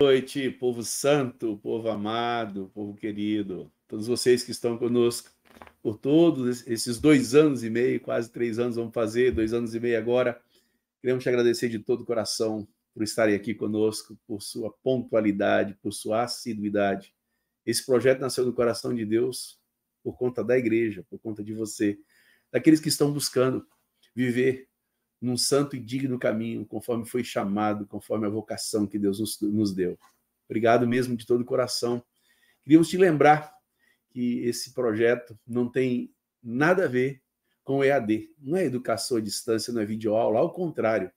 noite, povo santo, povo amado, povo querido, todos vocês que estão conosco por todos esses dois anos e meio, quase três anos vamos fazer, dois anos e meio agora. Queremos te agradecer de todo o coração por estarem aqui conosco, por sua pontualidade, por sua assiduidade. Esse projeto nasceu no coração de Deus por conta da igreja, por conta de você, daqueles que estão buscando viver num santo e digno caminho, conforme foi chamado, conforme a vocação que Deus nos, nos deu. Obrigado mesmo de todo o coração. Queríamos te lembrar que esse projeto não tem nada a ver com o EAD. Não é educação à distância, não é videoaula, ao contrário.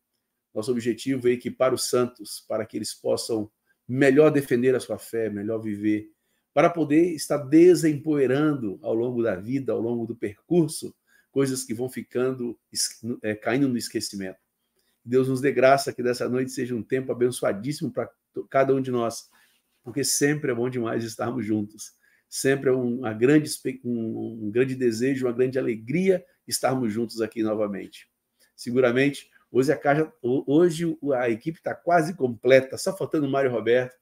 Nosso objetivo é equipar os santos para que eles possam melhor defender a sua fé, melhor viver, para poder estar desempoeirando ao longo da vida, ao longo do percurso, coisas que vão ficando, é, caindo no esquecimento. Deus nos dê graça que dessa noite seja um tempo abençoadíssimo para cada um de nós, porque sempre é bom demais estarmos juntos. Sempre é uma grande, um, um grande desejo, uma grande alegria estarmos juntos aqui novamente. Seguramente, hoje a, caixa, hoje a equipe está quase completa, só faltando o Mário Roberto,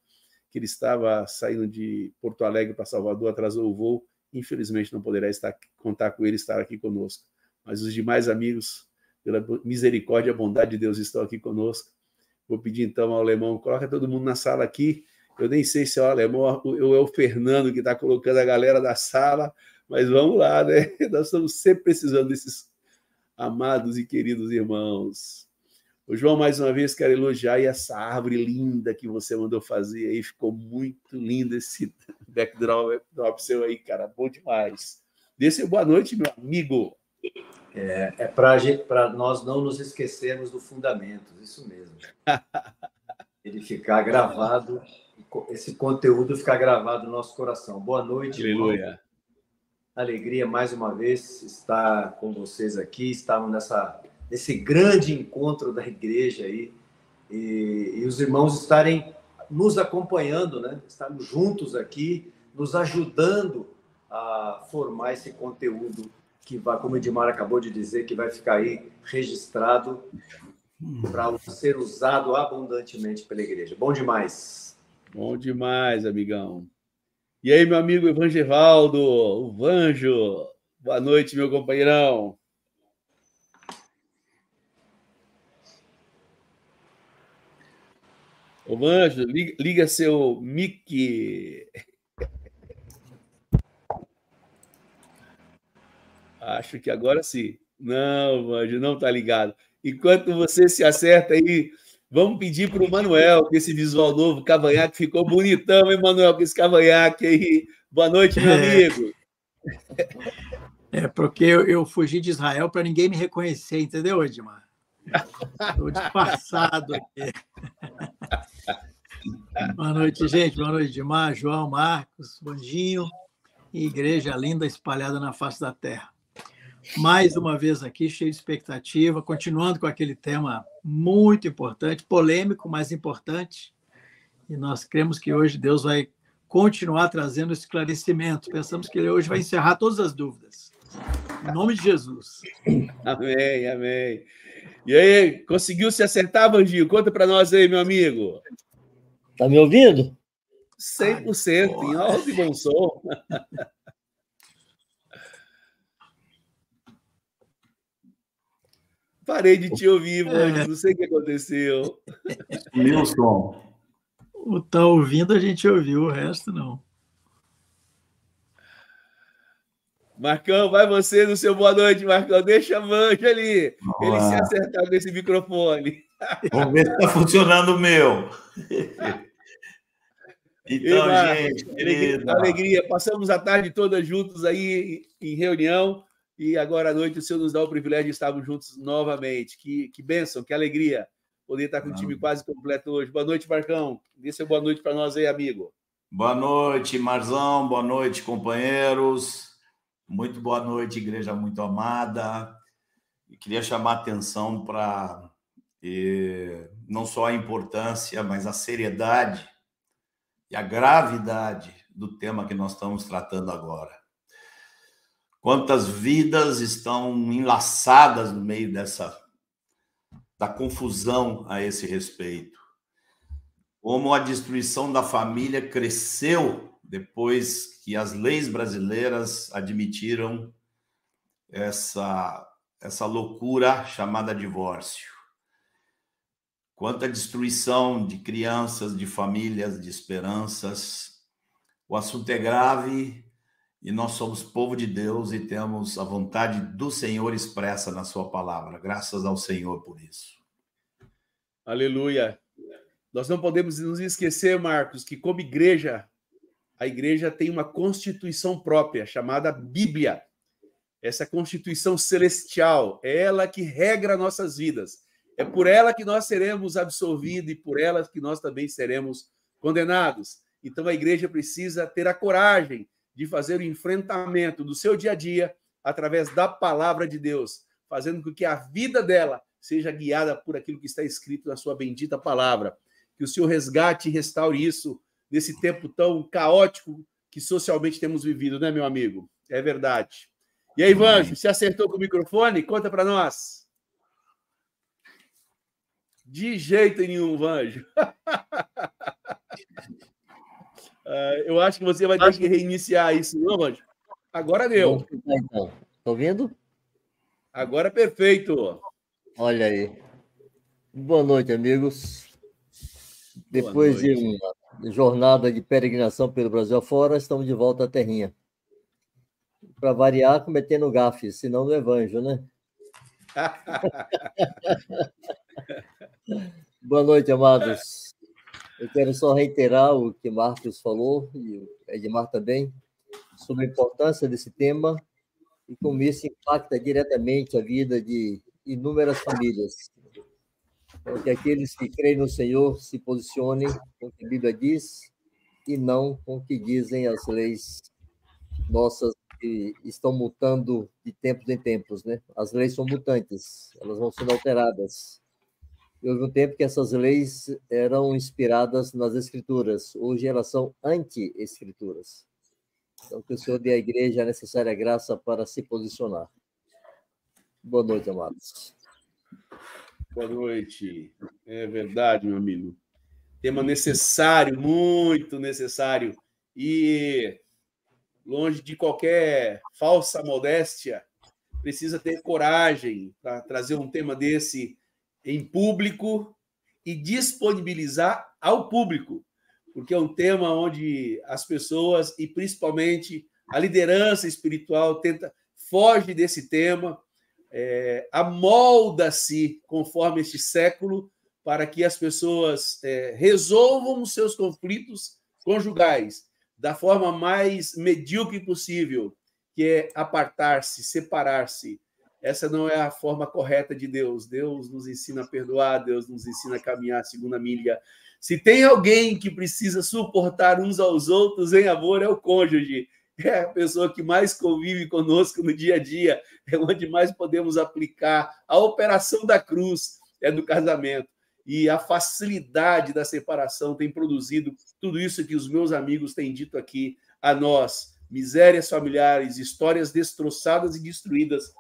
que ele estava saindo de Porto Alegre para Salvador, atrasou o voo, infelizmente não poderá estar, contar com ele estar aqui conosco. Mas os demais amigos, pela misericórdia e bondade de Deus, estão aqui conosco. Vou pedir então ao alemão, coloca todo mundo na sala aqui. Eu nem sei se é o alemão ou é o Fernando que está colocando a galera da sala, mas vamos lá, né? Nós estamos sempre precisando desses amados e queridos irmãos. O João, mais uma vez, quero elogiar essa árvore linda que você mandou fazer aí. Ficou muito lindo esse backdrop seu aí, cara. Bom demais. Desse boa noite, meu amigo. É, é para nós não nos esquecermos do fundamento, isso mesmo. Ele ficar gravado, esse conteúdo ficar gravado no nosso coração. Boa noite, Aleluia. Irmão. Alegria mais uma vez estar com vocês aqui. Estamos nessa nesse grande encontro da igreja aí, e, e os irmãos estarem nos acompanhando, né? Estarmos juntos aqui, nos ajudando a formar esse conteúdo que vai, como o Edmar acabou de dizer, que vai ficar aí registrado para ser usado abundantemente pela igreja. Bom demais. Bom demais, amigão. E aí, meu amigo Evangevaldo, o Vanjo. Boa noite, meu companheirão. Ô, Manjo, liga, liga seu mic. Acho que agora sim. Não, Manjo, não tá ligado. Enquanto você se acerta aí, vamos pedir para o Manuel, que esse visual novo, cavanhaque, ficou bonitão, hein, Manuel, com esse cavanhaque aí. Boa noite, meu é. amigo. É, porque eu, eu fugi de Israel para ninguém me reconhecer, entendeu, Edmar? Estou disfarçado aqui. Boa noite, gente. Boa noite, Dimar, João, Marcos, Bandinho e igreja linda espalhada na face da terra. Mais uma vez aqui, cheio de expectativa, continuando com aquele tema muito importante, polêmico, mas importante. E nós cremos que hoje Deus vai continuar trazendo esclarecimento. Pensamos que ele hoje vai encerrar todas as dúvidas. Em nome de Jesus. Amém, amém. E aí, conseguiu se acertar, Bandinho? Conta para nós aí, meu amigo. Tá me ouvindo? 100% Ai, em alto e bom som. Parei de te ouvir, mano. Não sei o que aconteceu. Meu som. O tá ouvindo a gente ouviu, o resto não. Marcão, vai você no seu boa noite, Marcão. Deixa a mancha ali. Ele se acertar com esse microfone. Vamos ver se está funcionando o meu. Então, gente, alegria, alegria, passamos a tarde toda juntos aí em reunião e agora à noite o Senhor nos dá o privilégio de estarmos juntos novamente. Que, que bênção, que alegria poder estar com o time quase completo hoje. Boa noite, Marcão. Dê seu boa noite para nós aí, amigo. Boa noite, Marzão. Boa noite, companheiros. Muito boa noite, igreja muito amada. E queria chamar a atenção para não só a importância, mas a seriedade e a gravidade do tema que nós estamos tratando agora. Quantas vidas estão enlaçadas no meio dessa da confusão a esse respeito. como a destruição da família cresceu depois que as leis brasileiras admitiram essa, essa loucura chamada divórcio. Quanta destruição de crianças, de famílias, de esperanças. O assunto é grave e nós somos povo de Deus e temos a vontade do Senhor expressa na Sua palavra. Graças ao Senhor por isso. Aleluia. Nós não podemos nos esquecer, Marcos, que como igreja, a igreja tem uma constituição própria chamada Bíblia. Essa constituição celestial, é ela que regra nossas vidas. É por ela que nós seremos absolvidos e por ela que nós também seremos condenados. Então a igreja precisa ter a coragem de fazer o enfrentamento do seu dia a dia através da palavra de Deus, fazendo com que a vida dela seja guiada por aquilo que está escrito na sua bendita palavra. Que o Senhor resgate e restaure isso nesse tempo tão caótico que socialmente temos vivido, né, meu amigo? É verdade. E aí, Vanjo, se acertou com o microfone? Conta para nós. De jeito nenhum, Vanjo. uh, eu acho que você vai ter que reiniciar isso, não, Vanjo? Agora deu. Então, tá ouvindo? Agora perfeito. Olha aí. Boa noite, amigos. Depois noite. de uma jornada de peregrinação pelo Brasil afora, estamos de volta à terrinha. Para variar, cometendo gafes, senão no evangelho, né? Boa noite, amados. Eu quero só reiterar o que Marcos falou, e o Edmar também, sobre a importância desse tema e como isso impacta diretamente a vida de inúmeras famílias. Que aqueles que creem no Senhor se posicionem com o que a Bíblia diz e não com o que dizem as leis nossas que estão mutando de tempos em tempos, né? As leis são mutantes, elas vão sendo alteradas. E houve um tempo que essas leis eram inspiradas nas escrituras, hoje elas são anti-escrituras. Então, que o Senhor dê à igreja a necessária graça para se posicionar. Boa noite, amados. Boa noite. É verdade, meu amigo. Tema necessário, muito necessário. E longe de qualquer falsa modéstia, precisa ter coragem para trazer um tema desse em público e disponibilizar ao público, porque é um tema onde as pessoas e principalmente a liderança espiritual tenta foge desse tema, é, amolda-se conforme este século para que as pessoas é, resolvam os seus conflitos conjugais da forma mais medíocre possível, que é apartar-se, separar-se. Essa não é a forma correta de Deus. Deus nos ensina a perdoar, Deus nos ensina a caminhar a segunda milha. Se tem alguém que precisa suportar uns aos outros em amor, é o cônjuge. É a pessoa que mais convive conosco no dia a dia, é onde mais podemos aplicar a operação da cruz, é no casamento. E a facilidade da separação tem produzido tudo isso que os meus amigos têm dito aqui a nós: misérias familiares, histórias destroçadas e destruídas,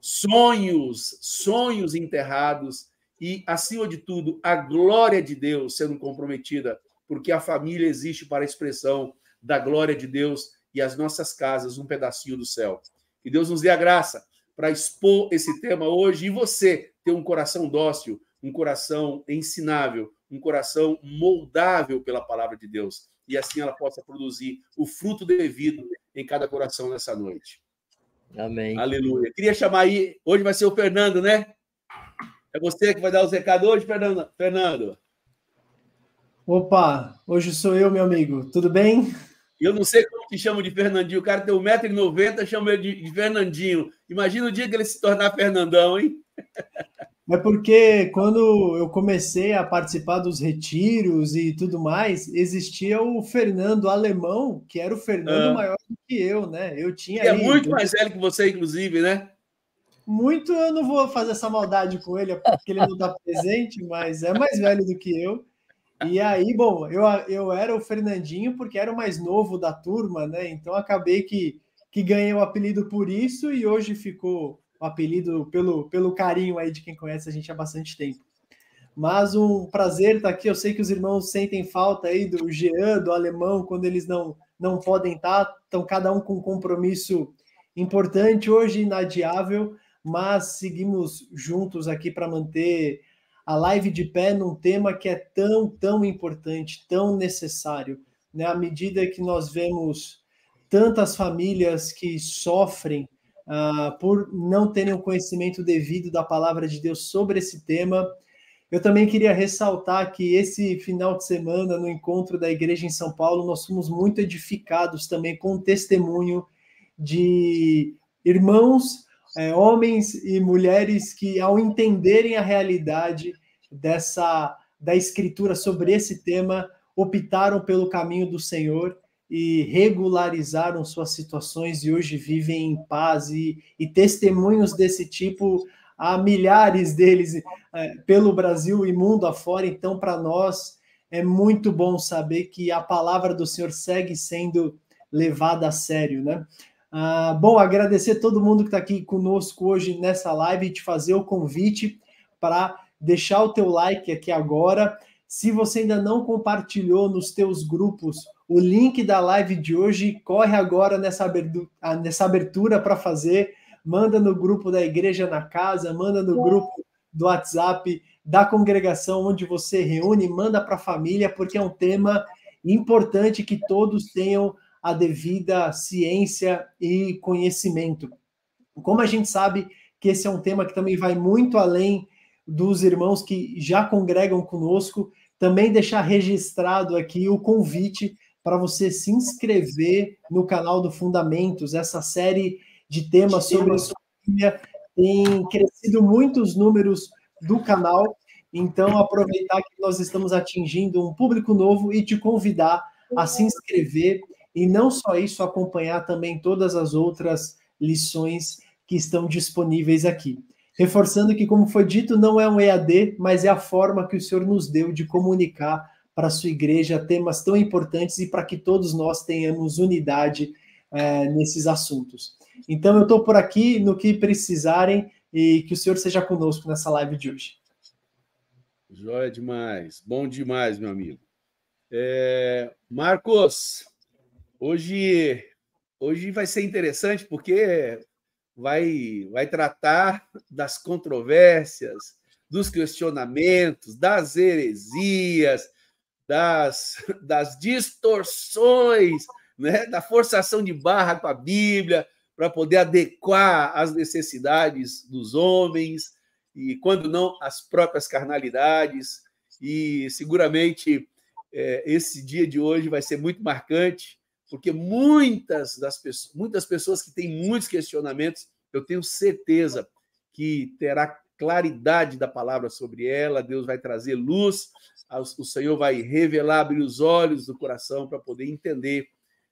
sonhos, sonhos enterrados e, acima de tudo, a glória de Deus sendo comprometida, porque a família existe para a expressão da glória de Deus e as nossas casas, um pedacinho do céu. Que Deus nos dê a graça para expor esse tema hoje e você ter um coração dócil um coração ensinável, um coração moldável pela palavra de Deus. E assim ela possa produzir o fruto devido em cada coração nessa noite. Amém. Aleluia. Queria chamar aí, hoje vai ser o Fernando, né? É você que vai dar os recados hoje, Fernando? Fernando. Opa, hoje sou eu, meu amigo. Tudo bem? Eu não sei como te chamo de Fernandinho. O cara tem 1,90m, chama ele de Fernandinho. Imagina o dia que ele se tornar Fernandão, hein? É porque quando eu comecei a participar dos retiros e tudo mais, existia o Fernando alemão, que era o Fernando ah. maior do que eu, né? Eu tinha. Que é muito mais velho que você, inclusive, né? Muito, eu não vou fazer essa maldade com ele, porque ele não está presente, mas é mais velho do que eu. E aí, bom, eu, eu era o Fernandinho porque era o mais novo da turma, né? Então acabei que, que ganhei o apelido por isso e hoje ficou o apelido pelo, pelo carinho aí de quem conhece a gente há bastante tempo. Mas um prazer estar aqui. Eu sei que os irmãos sentem falta aí do Jean, do alemão, quando eles não, não podem estar. Estão cada um com um compromisso importante, hoje inadiável, mas seguimos juntos aqui para manter a live de pé num tema que é tão, tão importante, tão necessário. Né? À medida que nós vemos tantas famílias que sofrem uh, por não terem o conhecimento devido da palavra de Deus sobre esse tema, eu também queria ressaltar que esse final de semana, no encontro da igreja em São Paulo, nós fomos muito edificados também com o testemunho de irmãos, é, homens e mulheres que, ao entenderem a realidade dessa da escritura sobre esse tema, optaram pelo caminho do Senhor e regularizaram suas situações e hoje vivem em paz e, e testemunhos desse tipo há milhares deles é, pelo Brasil e mundo afora. Então, para nós é muito bom saber que a palavra do Senhor segue sendo levada a sério, né? Ah, bom, agradecer todo mundo que está aqui conosco hoje nessa live e te fazer o convite para deixar o teu like aqui agora. Se você ainda não compartilhou nos teus grupos o link da live de hoje, corre agora nessa abertura, nessa abertura para fazer manda no grupo da Igreja na Casa, manda no grupo do WhatsApp da congregação onde você reúne, manda para a família, porque é um tema importante que todos tenham a devida ciência e conhecimento. Como a gente sabe que esse é um tema que também vai muito além dos irmãos que já congregam conosco, também deixar registrado aqui o convite para você se inscrever no canal do Fundamentos, essa série de temas sobre a família. Tem crescido muitos números do canal, então aproveitar que nós estamos atingindo um público novo e te convidar a se inscrever e não só isso, acompanhar também todas as outras lições que estão disponíveis aqui. Reforçando que, como foi dito, não é um EAD, mas é a forma que o Senhor nos deu de comunicar para a sua igreja temas tão importantes e para que todos nós tenhamos unidade é, nesses assuntos. Então, eu estou por aqui no que precisarem e que o Senhor seja conosco nessa live de hoje. Joia demais. Bom demais, meu amigo. É... Marcos, hoje, hoje vai ser interessante porque vai, vai tratar das controvérsias, dos questionamentos, das heresias, das, das distorções, né, da forçação de barra com a Bíblia, para poder adequar às necessidades dos homens e, quando não, as próprias carnalidades. E seguramente é, esse dia de hoje vai ser muito marcante, porque muitas das pessoas, muitas pessoas que têm muitos questionamentos, eu tenho certeza que terá claridade da palavra sobre ela, Deus vai trazer luz, o Senhor vai revelar, abrir os olhos do coração para poder entender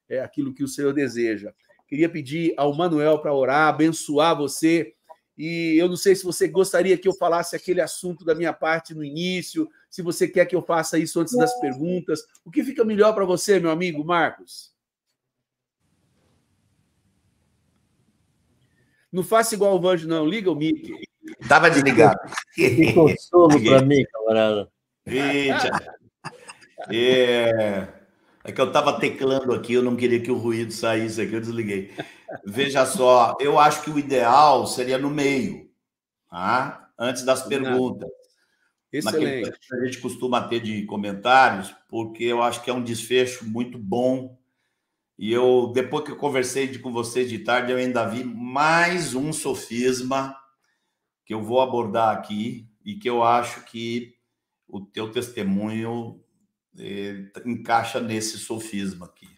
é, aquilo que o Senhor deseja. Queria pedir ao Manuel para orar, abençoar você. E eu não sei se você gostaria que eu falasse aquele assunto da minha parte no início, se você quer que eu faça isso antes das perguntas. O que fica melhor para você, meu amigo Marcos? Não faça igual o Vanjo, não. Liga o mic. Tava desligado. Que consolo para mim, camarada. Eita. É... É que eu estava teclando aqui, eu não queria que o ruído saísse aqui, eu desliguei. Veja só, eu acho que o ideal seria no meio, tá? antes das perguntas. Excelente. que a gente costuma ter de comentários, porque eu acho que é um desfecho muito bom. E eu, depois que eu conversei com vocês de tarde, eu ainda vi mais um sofisma que eu vou abordar aqui e que eu acho que o teu testemunho encaixa nesse sofisma aqui.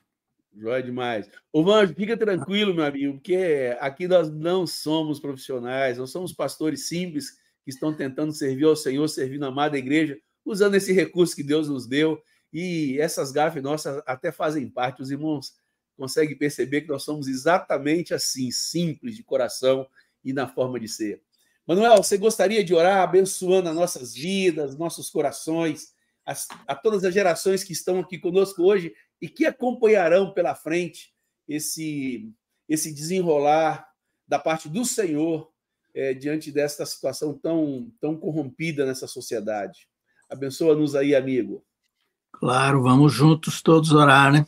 Joia demais. Ô, Vanjo, fica tranquilo, meu amigo, porque aqui nós não somos profissionais, nós somos pastores simples que estão tentando servir ao Senhor, servir na amada igreja, usando esse recurso que Deus nos deu. E essas gafes nossas até fazem parte, os irmãos conseguem perceber que nós somos exatamente assim, simples de coração e na forma de ser. Manuel, você gostaria de orar abençoando as nossas vidas, nossos corações, a, a todas as gerações que estão aqui conosco hoje e que acompanharão pela frente esse, esse desenrolar da parte do Senhor é, diante desta situação tão, tão corrompida nessa sociedade. Abençoa-nos aí, amigo. Claro, vamos juntos todos orar, né?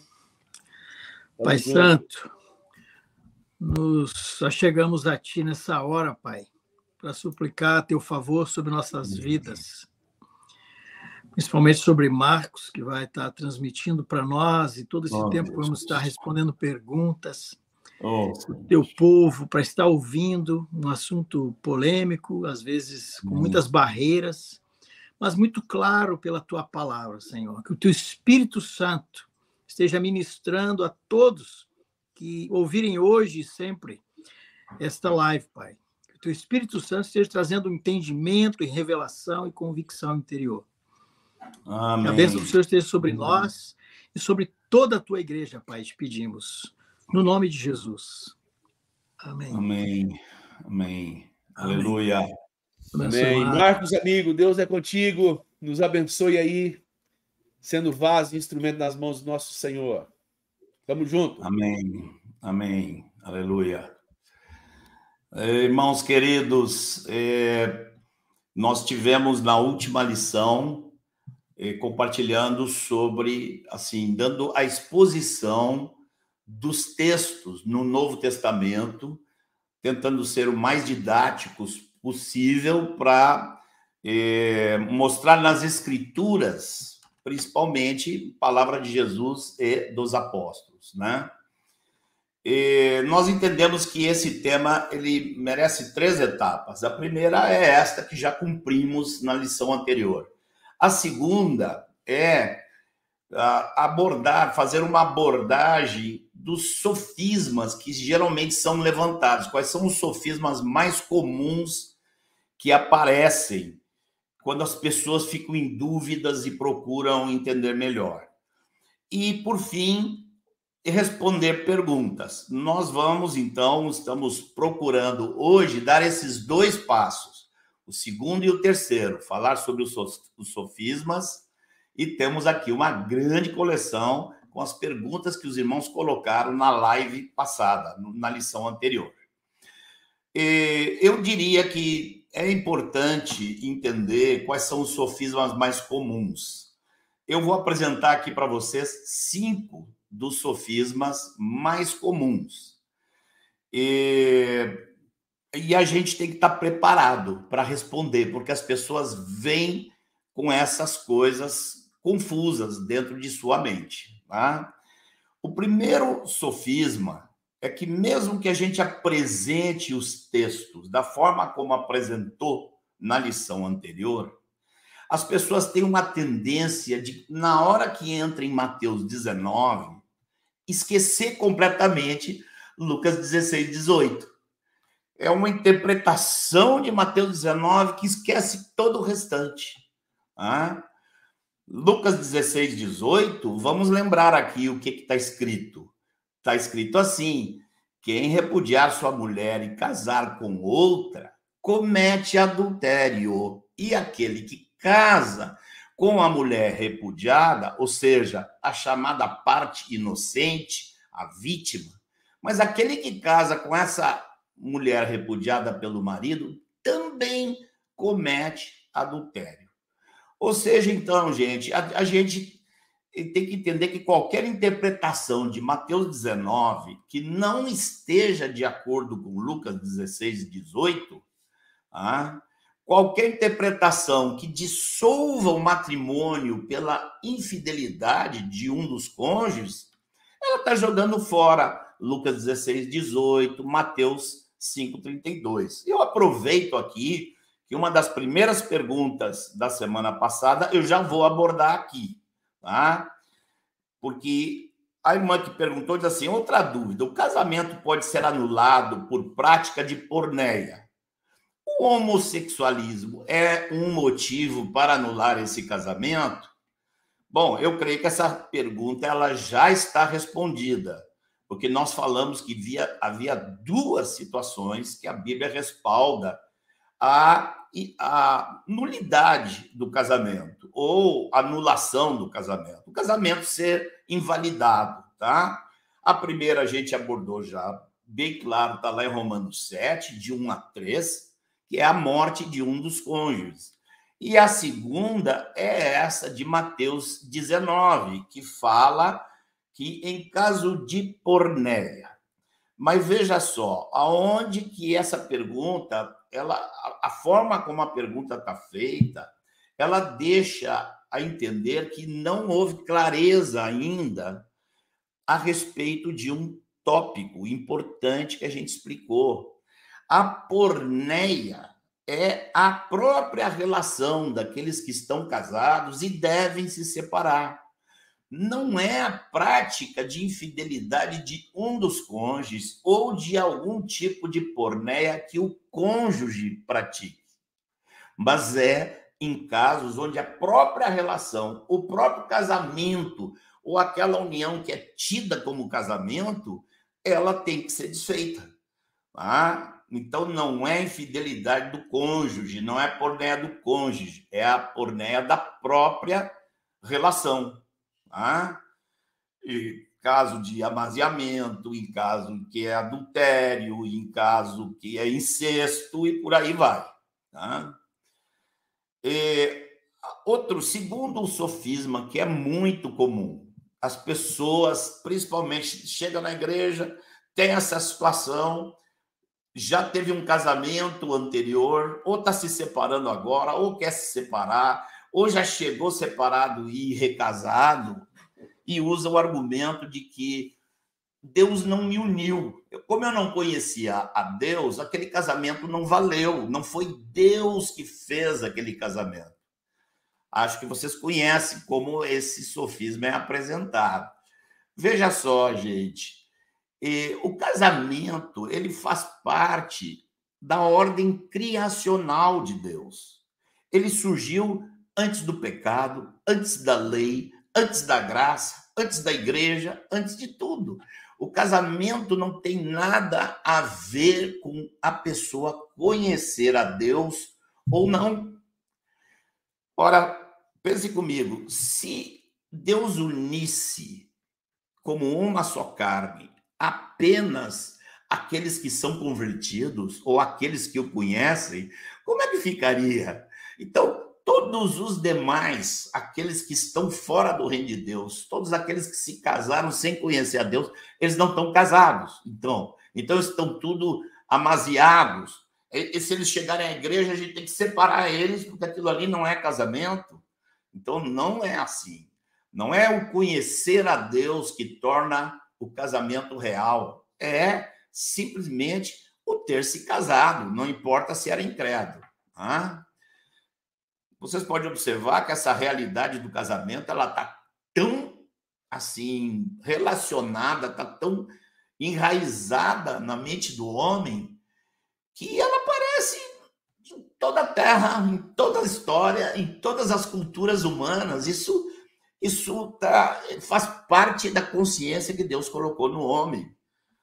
Pai. Santo, nos chegamos a Ti nessa hora, Pai, para suplicar Teu favor sobre nossas vidas, principalmente sobre Marcos, que vai estar transmitindo para nós e todo esse oh, tempo vamos estar respondendo perguntas. Oh. Teu povo, para estar ouvindo um assunto polêmico, às vezes com muitas barreiras, mas muito claro pela tua palavra, Senhor. Que o teu Espírito Santo esteja ministrando a todos que ouvirem hoje e sempre esta live, Pai. Que o teu Espírito Santo esteja trazendo entendimento e revelação e convicção interior. Amém. Que a bênção do Senhor esteja sobre Amém. nós e sobre toda a tua igreja, Pai, te pedimos. No nome de Jesus. Amém. Amém. Amém. Aleluia. Amém. Marcos, amigo, Deus é contigo. Nos abençoe aí, sendo vaso e instrumento nas mãos do nosso Senhor. Tamo junto. Amém. Amém. Aleluia. Irmãos queridos, é, nós tivemos na última lição é, compartilhando sobre, assim, dando a exposição dos textos no Novo Testamento, tentando ser o mais didáticos possível para mostrar nas Escrituras, principalmente, palavra de Jesus e dos apóstolos, né? E nós entendemos que esse tema ele merece três etapas. A primeira é esta que já cumprimos na lição anterior. A segunda é abordar, fazer uma abordagem dos sofismas que geralmente são levantados. Quais são os sofismas mais comuns que aparecem quando as pessoas ficam em dúvidas e procuram entender melhor. E, por fim, responder perguntas. Nós vamos, então, estamos procurando hoje dar esses dois passos, o segundo e o terceiro, falar sobre os sofismas, e temos aqui uma grande coleção com as perguntas que os irmãos colocaram na live passada, na lição anterior. Eu diria que é importante entender quais são os sofismas mais comuns. Eu vou apresentar aqui para vocês cinco dos sofismas mais comuns. E, e a gente tem que estar preparado para responder, porque as pessoas vêm com essas coisas confusas dentro de sua mente. Tá? O primeiro sofisma é que, mesmo que a gente apresente os textos da forma como apresentou na lição anterior, as pessoas têm uma tendência de, na hora que entra em Mateus 19, esquecer completamente Lucas 16, 18. É uma interpretação de Mateus 19 que esquece todo o restante. Ah? Lucas 16, 18, vamos lembrar aqui o que está escrito. Está escrito assim: quem repudiar sua mulher e casar com outra, comete adultério. E aquele que casa com a mulher repudiada, ou seja, a chamada parte inocente, a vítima, mas aquele que casa com essa mulher repudiada pelo marido também comete adultério. Ou seja, então, gente, a, a gente tem que entender que qualquer interpretação de Mateus 19 que não esteja de acordo com Lucas 16 e 18, ah, qualquer interpretação que dissolva o matrimônio pela infidelidade de um dos cônjuges, ela está jogando fora Lucas 16, 18, Mateus 5, 32. Eu aproveito aqui que uma das primeiras perguntas da semana passada eu já vou abordar aqui tá? Porque a irmã que perguntou diz assim: outra dúvida, o casamento pode ser anulado por prática de porneia. O homossexualismo é um motivo para anular esse casamento? Bom, eu creio que essa pergunta ela já está respondida, porque nós falamos que via, havia duas situações que a Bíblia respalda a a nulidade do casamento ou anulação do casamento. O casamento ser invalidado, tá? A primeira a gente abordou já bem claro, está lá em Romanos 7, de 1 a 3, que é a morte de um dos cônjuges. E a segunda é essa de Mateus 19, que fala que em caso de pornéia. Mas veja só, aonde que essa pergunta, ela, a forma como a pergunta está feita, ela deixa a entender que não houve clareza ainda a respeito de um tópico importante que a gente explicou. A porneia é a própria relação daqueles que estão casados e devem se separar. Não é a prática de infidelidade de um dos cônjuges ou de algum tipo de porneia que o cônjuge pratique, mas é em casos onde a própria relação, o próprio casamento ou aquela união que é tida como casamento, ela tem que ser desfeita. Tá? Então não é infidelidade do cônjuge, não é pornéia do cônjuge, é a pornéia da própria relação. Tá? E caso de amaziamento, em caso que é adultério, em caso que é incesto e por aí vai. Tá? Outro, segundo um sofisma que é muito comum, as pessoas, principalmente, chegam na igreja, tem essa situação, já teve um casamento anterior, ou está se separando agora, ou quer se separar, ou já chegou separado e recasado, e usa o argumento de que Deus não me uniu. Como eu não conhecia a Deus, aquele casamento não valeu. Não foi Deus que fez aquele casamento. Acho que vocês conhecem como esse sofisma é apresentado. Veja só, gente. O casamento ele faz parte da ordem criacional de Deus. Ele surgiu antes do pecado, antes da lei, antes da graça, antes da igreja, antes de tudo. O casamento não tem nada a ver com a pessoa conhecer a Deus ou não. Ora, pense comigo, se Deus unisse como uma só carne apenas aqueles que são convertidos ou aqueles que o conhecem, como é que ficaria? Então, todos os demais, aqueles que estão fora do reino de Deus, todos aqueles que se casaram sem conhecer a Deus, eles não estão casados. Então, então estão tudo amaziados. E, e se eles chegarem à igreja, a gente tem que separar eles, porque aquilo ali não é casamento. Então, não é assim. Não é o conhecer a Deus que torna o casamento real. É simplesmente o ter se casado, não importa se era incrédulo. Ah? Vocês podem observar que essa realidade do casamento ela está tão assim relacionada, está tão enraizada na mente do homem que ela aparece em toda a Terra, em toda a história, em todas as culturas humanas. Isso isso tá, faz parte da consciência que Deus colocou no homem.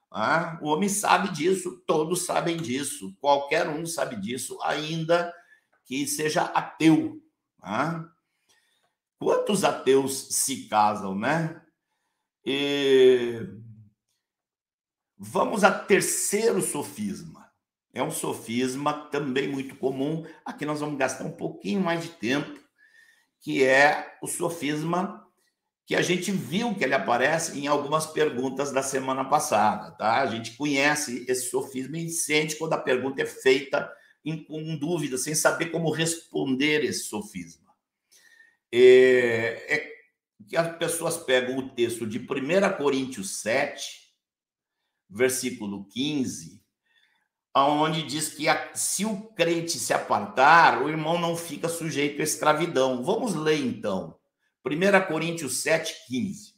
Ah, o homem sabe disso, todos sabem disso, qualquer um sabe disso, ainda que seja ateu. Né? Quantos ateus se casam, né? E... Vamos a terceiro sofisma. É um sofisma também muito comum. Aqui nós vamos gastar um pouquinho mais de tempo, que é o sofisma que a gente viu que ele aparece em algumas perguntas da semana passada, tá? A gente conhece esse sofisma e sente quando a pergunta é feita em, com dúvida, sem saber como responder esse sofisma. É, é que as pessoas pegam o texto de 1 Coríntios 7, versículo 15, onde diz que a, se o crente se apartar, o irmão não fica sujeito à escravidão. Vamos ler então. 1 Coríntios 7, 15.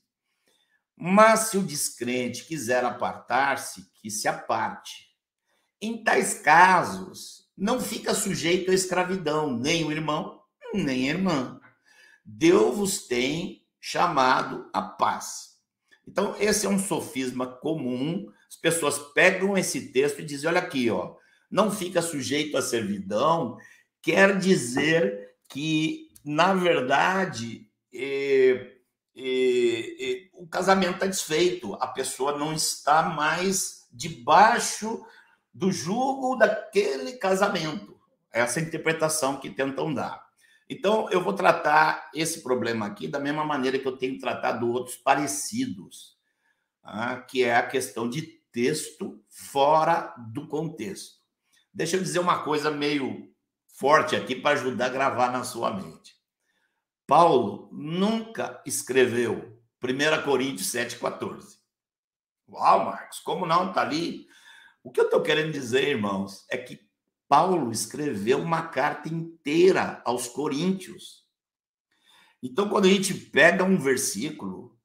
Mas se o descrente quiser apartar-se, que se aparte. Em tais casos, não fica sujeito à escravidão, nem o irmão, nem a irmã. Deus vos tem chamado a paz. Então, esse é um sofisma comum. As pessoas pegam esse texto e dizem: olha aqui, ó, não fica sujeito à servidão, quer dizer que, na verdade, é, é, é, o casamento está desfeito, a pessoa não está mais debaixo do jugo daquele casamento. Essa interpretação que tentam dar. Então, eu vou tratar esse problema aqui da mesma maneira que eu tenho tratado outros parecidos, tá? que é a questão de texto fora do contexto. Deixa eu dizer uma coisa meio forte aqui para ajudar a gravar na sua mente. Paulo nunca escreveu 1 Coríntios 7,14. Uau, Marcos, como não? Está ali. O que eu estou querendo dizer, irmãos, é que Paulo escreveu uma carta inteira aos Coríntios. Então, quando a gente pega um versículo,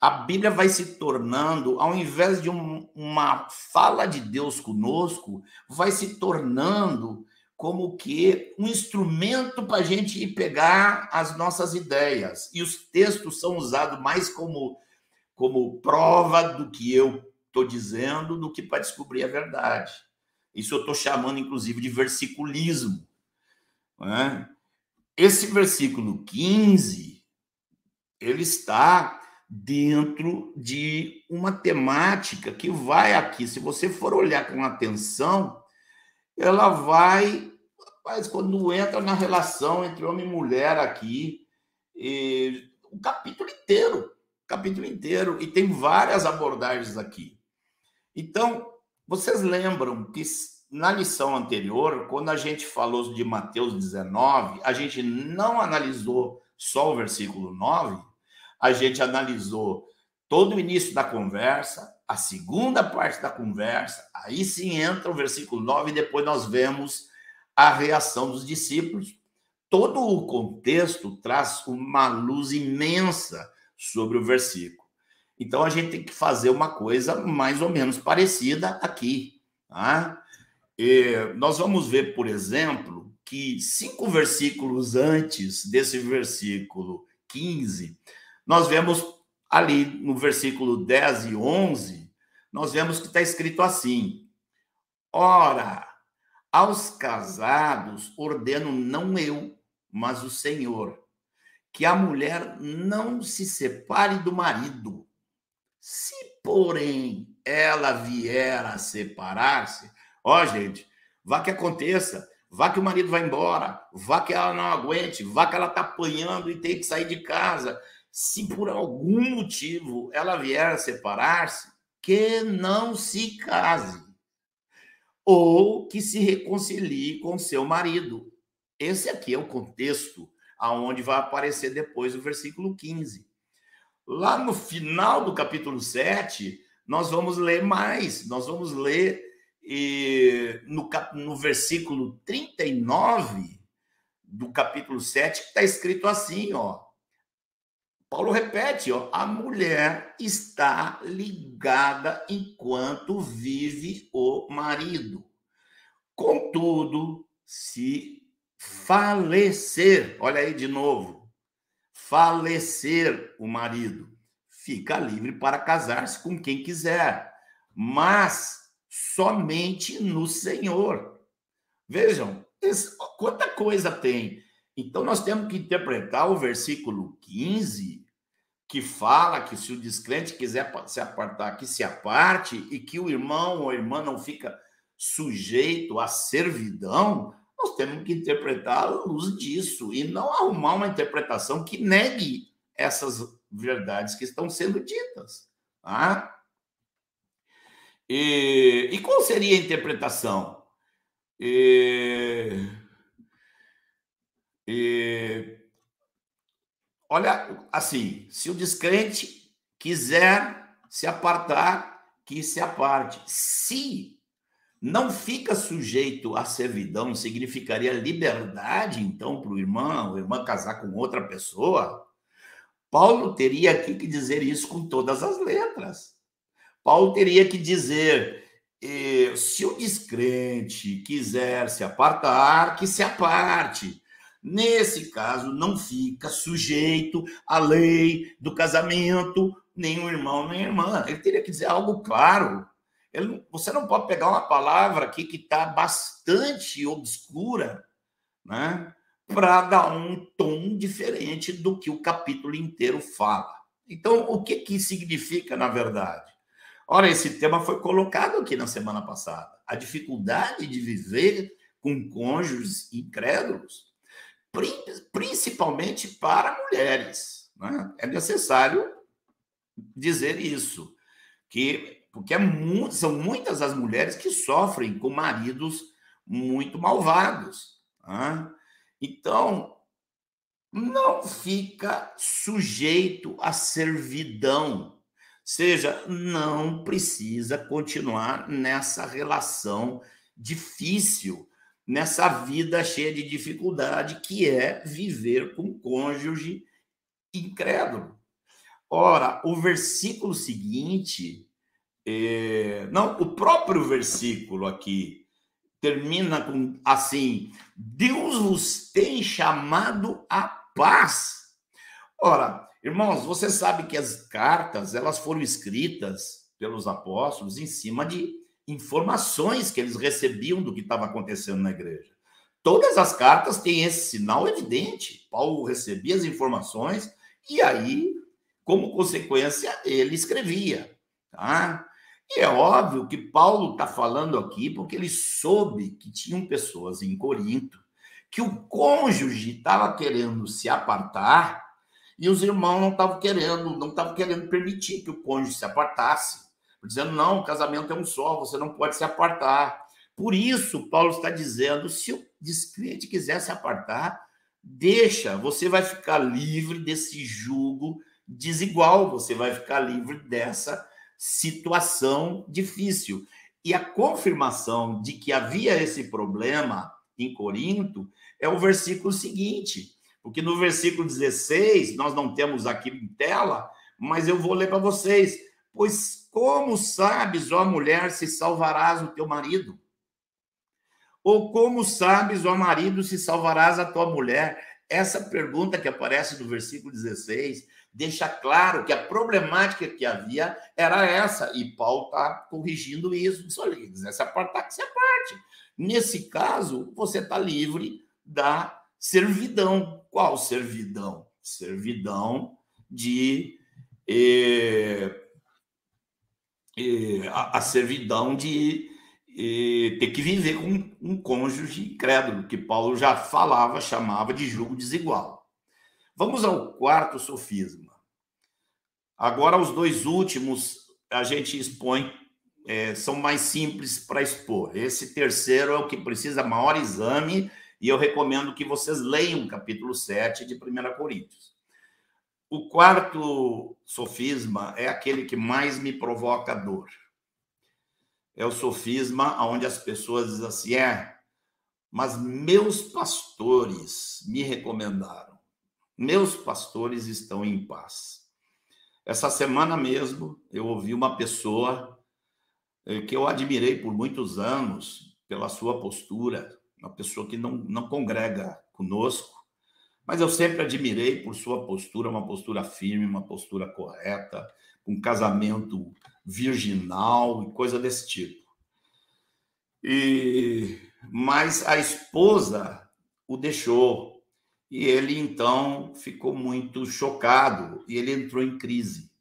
a Bíblia vai se tornando, ao invés de um, uma fala de Deus conosco, vai se tornando como que um instrumento para a gente ir pegar as nossas ideias. E os textos são usados mais como, como prova do que eu estou dizendo do que para descobrir a verdade. Isso eu estou chamando, inclusive, de versiculismo. É? Esse versículo 15, ele está dentro de uma temática que vai aqui, se você for olhar com atenção, ela vai, mas quando entra na relação entre homem e mulher aqui, e, o capítulo inteiro, capítulo inteiro, e tem várias abordagens aqui. Então, vocês lembram que na lição anterior, quando a gente falou de Mateus 19, a gente não analisou só o versículo 9, a gente analisou todo o início da conversa, a segunda parte da conversa, aí sim entra o versículo 9 e depois nós vemos a reação dos discípulos. Todo o contexto traz uma luz imensa sobre o versículo. Então a gente tem que fazer uma coisa mais ou menos parecida aqui. Tá? E nós vamos ver, por exemplo, que cinco versículos antes desse versículo 15, nós vemos ali no versículo 10 e 11, nós vemos que está escrito assim: Ora, aos casados ordeno não eu, mas o Senhor, que a mulher não se separe do marido se, porém, ela vier a separar-se, ó, gente, vá que aconteça, vá que o marido vai embora, vá que ela não aguente, vá que ela está apanhando e tem que sair de casa. Se por algum motivo ela vier a separar-se, que não se case ou que se reconcilie com seu marido. Esse aqui é o contexto aonde vai aparecer depois o versículo 15. Lá no final do capítulo 7, nós vamos ler mais, nós vamos ler e, no, no versículo 39 do capítulo 7, que está escrito assim, ó. Paulo repete, ó, a mulher está ligada enquanto vive o marido. Contudo, se falecer, olha aí de novo, falecer o marido, fica livre para casar-se com quem quiser, mas somente no Senhor. Vejam, esse, quanta coisa tem. Então, nós temos que interpretar o versículo 15, que fala que se o descrente quiser se apartar, que se aparte, e que o irmão ou a irmã não fica sujeito à servidão, nós temos que interpretar à luz disso e não arrumar uma interpretação que negue essas verdades que estão sendo ditas. Tá? E, e qual seria a interpretação? E, e, olha, assim, se o descrente quiser se apartar, que se aparte. Se não fica sujeito à servidão, significaria liberdade, então, para o irmão, o irmão casar com outra pessoa? Paulo teria aqui que dizer isso com todas as letras. Paulo teria que dizer: eh, se o descrente quiser se apartar, que se aparte. Nesse caso, não fica sujeito à lei do casamento, nem o irmão, nem a irmã. Ele teria que dizer algo claro você não pode pegar uma palavra aqui que está bastante obscura, né? Para dar um tom diferente do que o capítulo inteiro fala. Então, o que, que significa, na verdade? Ora, esse tema foi colocado aqui na semana passada. A dificuldade de viver com cônjuges incrédulos. principalmente para mulheres. Né? É necessário dizer isso, que porque é são muitas as mulheres que sofrem com maridos muito malvados. Né? Então, não fica sujeito à servidão. Seja, não precisa continuar nessa relação difícil, nessa vida cheia de dificuldade que é viver com cônjuge incrédulo. Ora, o versículo seguinte, é... não, o próprio versículo aqui termina com assim: Deus vos tem chamado à paz. Ora, irmãos, você sabe que as cartas elas foram escritas pelos apóstolos em cima de informações que eles recebiam do que estava acontecendo na igreja. Todas as cartas têm esse sinal evidente. Paulo recebia as informações e aí, como consequência, ele escrevia. Tá? E é óbvio que Paulo está falando aqui porque ele soube que tinham pessoas em Corinto que o cônjuge estava querendo se apartar e os irmãos não estavam querendo, não estavam querendo permitir que o cônjuge se apartasse, dizendo não, o casamento é um só, você não pode se apartar. Por isso, Paulo está dizendo, se o descrente quiser se apartar, deixa, você vai ficar livre desse jugo desigual, você vai ficar livre dessa situação difícil. E a confirmação de que havia esse problema em Corinto é o versículo seguinte, porque no versículo 16, nós não temos aqui em tela, mas eu vou ler para vocês. Pois como sabes, ó mulher, se salvarás o teu marido? Ou como sabes, ó marido, se salvarás a tua mulher? Essa pergunta que aparece no versículo 16 deixa claro que a problemática que havia era essa, e Paulo está corrigindo isso. Quiser se apartar, que se aparte. Nesse caso, você está livre da servidão. Qual servidão? Servidão de. Eh, eh, a, a, servidão de eh, ter que viver com um cônjuge incrédulo, que Paulo já falava, chamava de julgo desigual. Vamos ao quarto sofisma. Agora, os dois últimos a gente expõe, é, são mais simples para expor. Esse terceiro é o que precisa maior exame, e eu recomendo que vocês leiam o capítulo 7 de 1 Coríntios. O quarto sofisma é aquele que mais me provoca dor. É o sofisma onde as pessoas dizem assim: é, mas meus pastores me recomendaram. Meus pastores estão em paz. Essa semana mesmo, eu ouvi uma pessoa eh, que eu admirei por muitos anos pela sua postura, uma pessoa que não, não congrega conosco, mas eu sempre admirei por sua postura, uma postura firme, uma postura correta, um casamento virginal e coisa desse tipo. E mas a esposa o deixou e ele então ficou muito chocado e ele entrou em crise.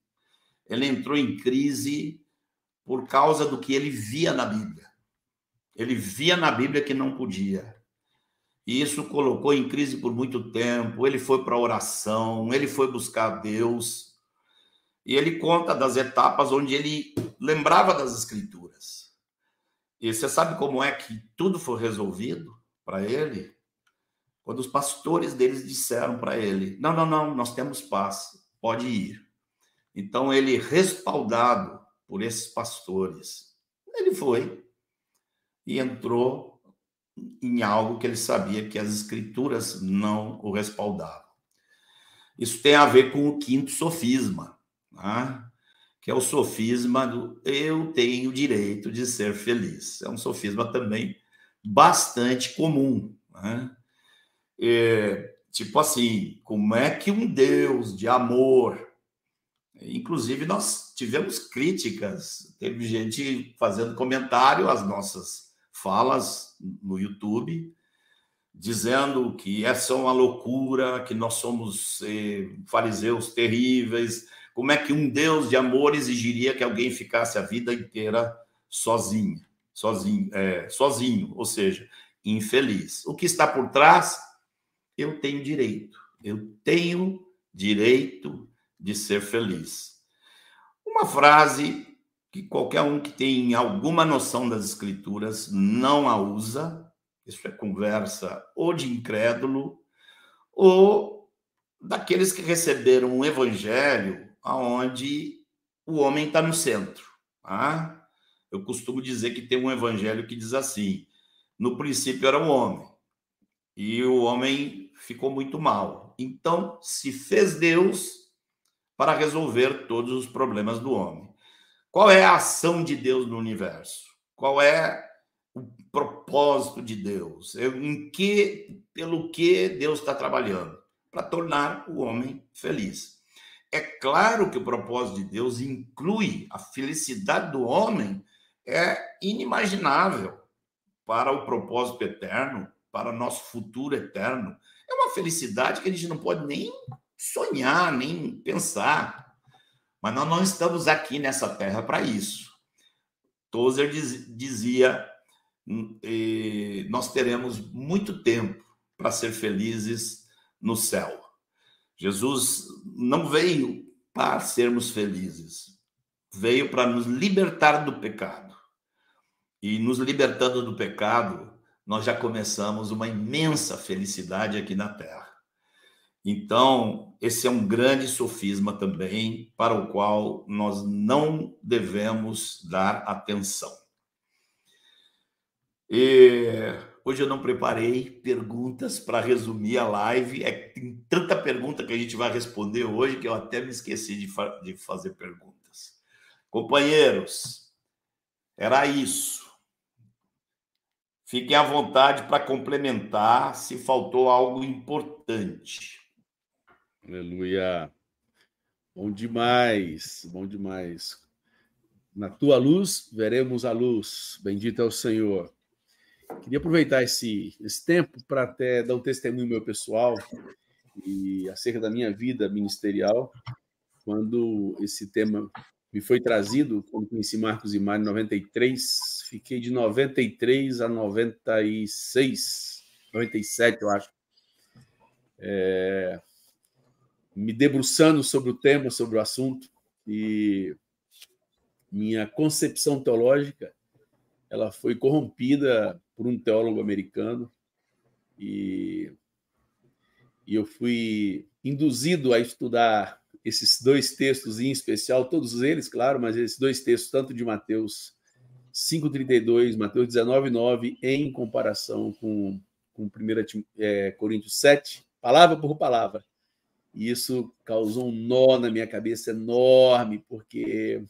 Ele entrou em crise por causa do que ele via na Bíblia. Ele via na Bíblia que não podia. E isso colocou em crise por muito tempo. Ele foi para oração, ele foi buscar Deus. E ele conta das etapas onde ele lembrava das Escrituras. E você sabe como é que tudo foi resolvido para ele? Quando os pastores deles disseram para ele: Não, não, não, nós temos paz, pode ir. Então, ele, respaldado por esses pastores, ele foi e entrou em algo que ele sabia que as escrituras não o respaldavam. Isso tem a ver com o quinto sofisma, né? que é o sofisma do eu tenho direito de ser feliz. É um sofisma também bastante comum. Né? É, tipo assim, como é que um Deus de amor. Inclusive, nós tivemos críticas, teve gente fazendo comentário às nossas falas no YouTube, dizendo que essa é uma loucura, que nós somos eh, fariseus terríveis. Como é que um Deus de amor exigiria que alguém ficasse a vida inteira sozinho, sozinho, é, sozinho, ou seja, infeliz? O que está por trás eu tenho direito, eu tenho direito de ser feliz. Uma frase que qualquer um que tem alguma noção das escrituras não a usa, isso é conversa ou de incrédulo ou daqueles que receberam um evangelho aonde o homem está no centro. Tá? Eu costumo dizer que tem um evangelho que diz assim: no princípio era o homem, e o homem ficou muito mal. Então se fez Deus para resolver todos os problemas do homem. Qual é a ação de Deus no universo? Qual é o propósito de Deus? Em que, pelo que Deus está trabalhando? Para tornar o homem feliz. É claro que o propósito de Deus inclui a felicidade do homem, é inimaginável para o propósito eterno, para nosso futuro eterno. É uma felicidade que a gente não pode nem sonhar, nem pensar. Mas nós não estamos aqui nessa terra para isso. Tozer dizia: hum, nós teremos muito tempo para ser felizes no céu. Jesus não veio para sermos felizes, veio para nos libertar do pecado. E nos libertando do pecado, nós já começamos uma imensa felicidade aqui na terra. Então, esse é um grande sofisma também, para o qual nós não devemos dar atenção. E Hoje eu não preparei perguntas para resumir a live. É, tem tanta pergunta que a gente vai responder hoje que eu até me esqueci de, fa de fazer perguntas. Companheiros, era isso. Fiquem à vontade para complementar se faltou algo importante. Aleluia. Bom demais, bom demais. Na tua luz veremos a luz. Bendito é o Senhor. Queria aproveitar esse, esse tempo para até dar um testemunho meu pessoal e acerca da minha vida ministerial, quando esse tema me foi trazido, quando conheci Marcos e Mário em 93, fiquei de 93 a 96, 97, eu acho, é, me debruçando sobre o tema, sobre o assunto, e minha concepção teológica ela foi corrompida por um teólogo americano e, e eu fui induzido a estudar esses dois textos em especial, todos eles, claro, mas esses dois textos, tanto de Mateus 5,32, Mateus 19,9, em comparação com, com 1 é, Coríntios 7, palavra por palavra. E isso causou um nó na minha cabeça enorme, porque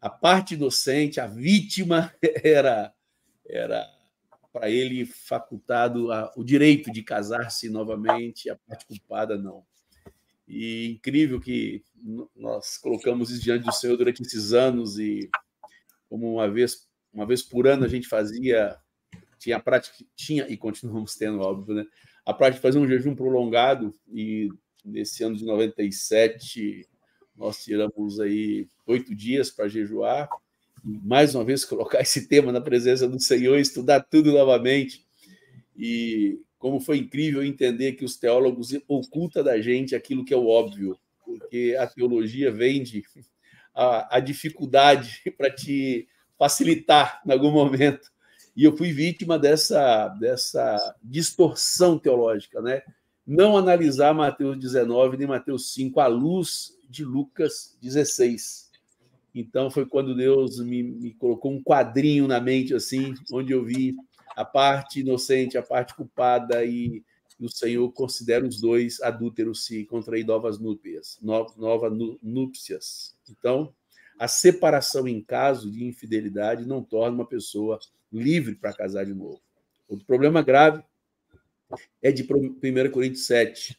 a parte docente, a vítima, era, era para ele facultado a, o direito de casar-se novamente, a parte culpada não. E incrível que nós colocamos isso diante do Senhor durante esses anos e como uma vez uma vez por ano a gente fazia tinha a prática tinha e continuamos tendo óbvio né a prática de fazer um jejum prolongado e nesse ano de 97 nós tiramos aí oito dias para jejuar mais uma vez, colocar esse tema na presença do Senhor, estudar tudo novamente. E como foi incrível entender que os teólogos ocultam da gente aquilo que é o óbvio, porque a teologia vende a, a dificuldade para te facilitar em algum momento. E eu fui vítima dessa, dessa distorção teológica, né? Não analisar Mateus 19 nem Mateus 5 à luz de Lucas 16 então foi quando Deus me, me, colocou um quadrinho na mente assim, onde eu vi a parte inocente, a parte culpada e, o Senhor considera os dois adúlteros se contrair novas núpcias, no, novas núpcias. Então, a separação em caso de infidelidade não torna uma pessoa livre para casar de novo. Outro problema grave é de 1 Coríntios 7,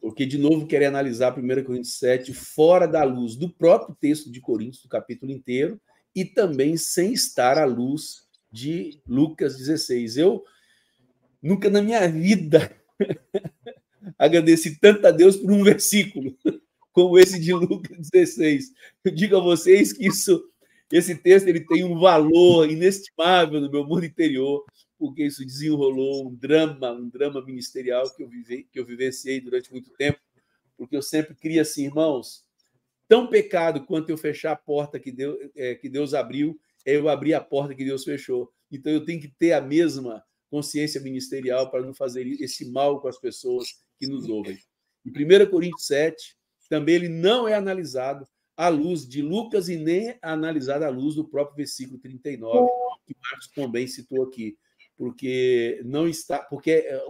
porque, de novo, querer analisar 1 Coríntios 7 fora da luz do próprio texto de Coríntios, do capítulo inteiro, e também sem estar à luz de Lucas 16. Eu nunca na minha vida agradeci tanto a Deus por um versículo como esse de Lucas 16. Eu digo a vocês que isso, esse texto ele tem um valor inestimável no meu mundo interior, porque isso desenrolou um drama, um drama ministerial que eu, vivi, que eu vivenciei durante muito tempo, porque eu sempre queria assim, irmãos, tão pecado quanto eu fechar a porta que Deus, é, que Deus abriu, é eu abrir a porta que Deus fechou. Então eu tenho que ter a mesma consciência ministerial para não fazer esse mal com as pessoas que nos ouvem. Em 1 Coríntios 7, também ele não é analisado à luz de Lucas e nem é analisado à luz do próprio versículo 39, que Marcos também citou aqui. Porque não está. Porque eh,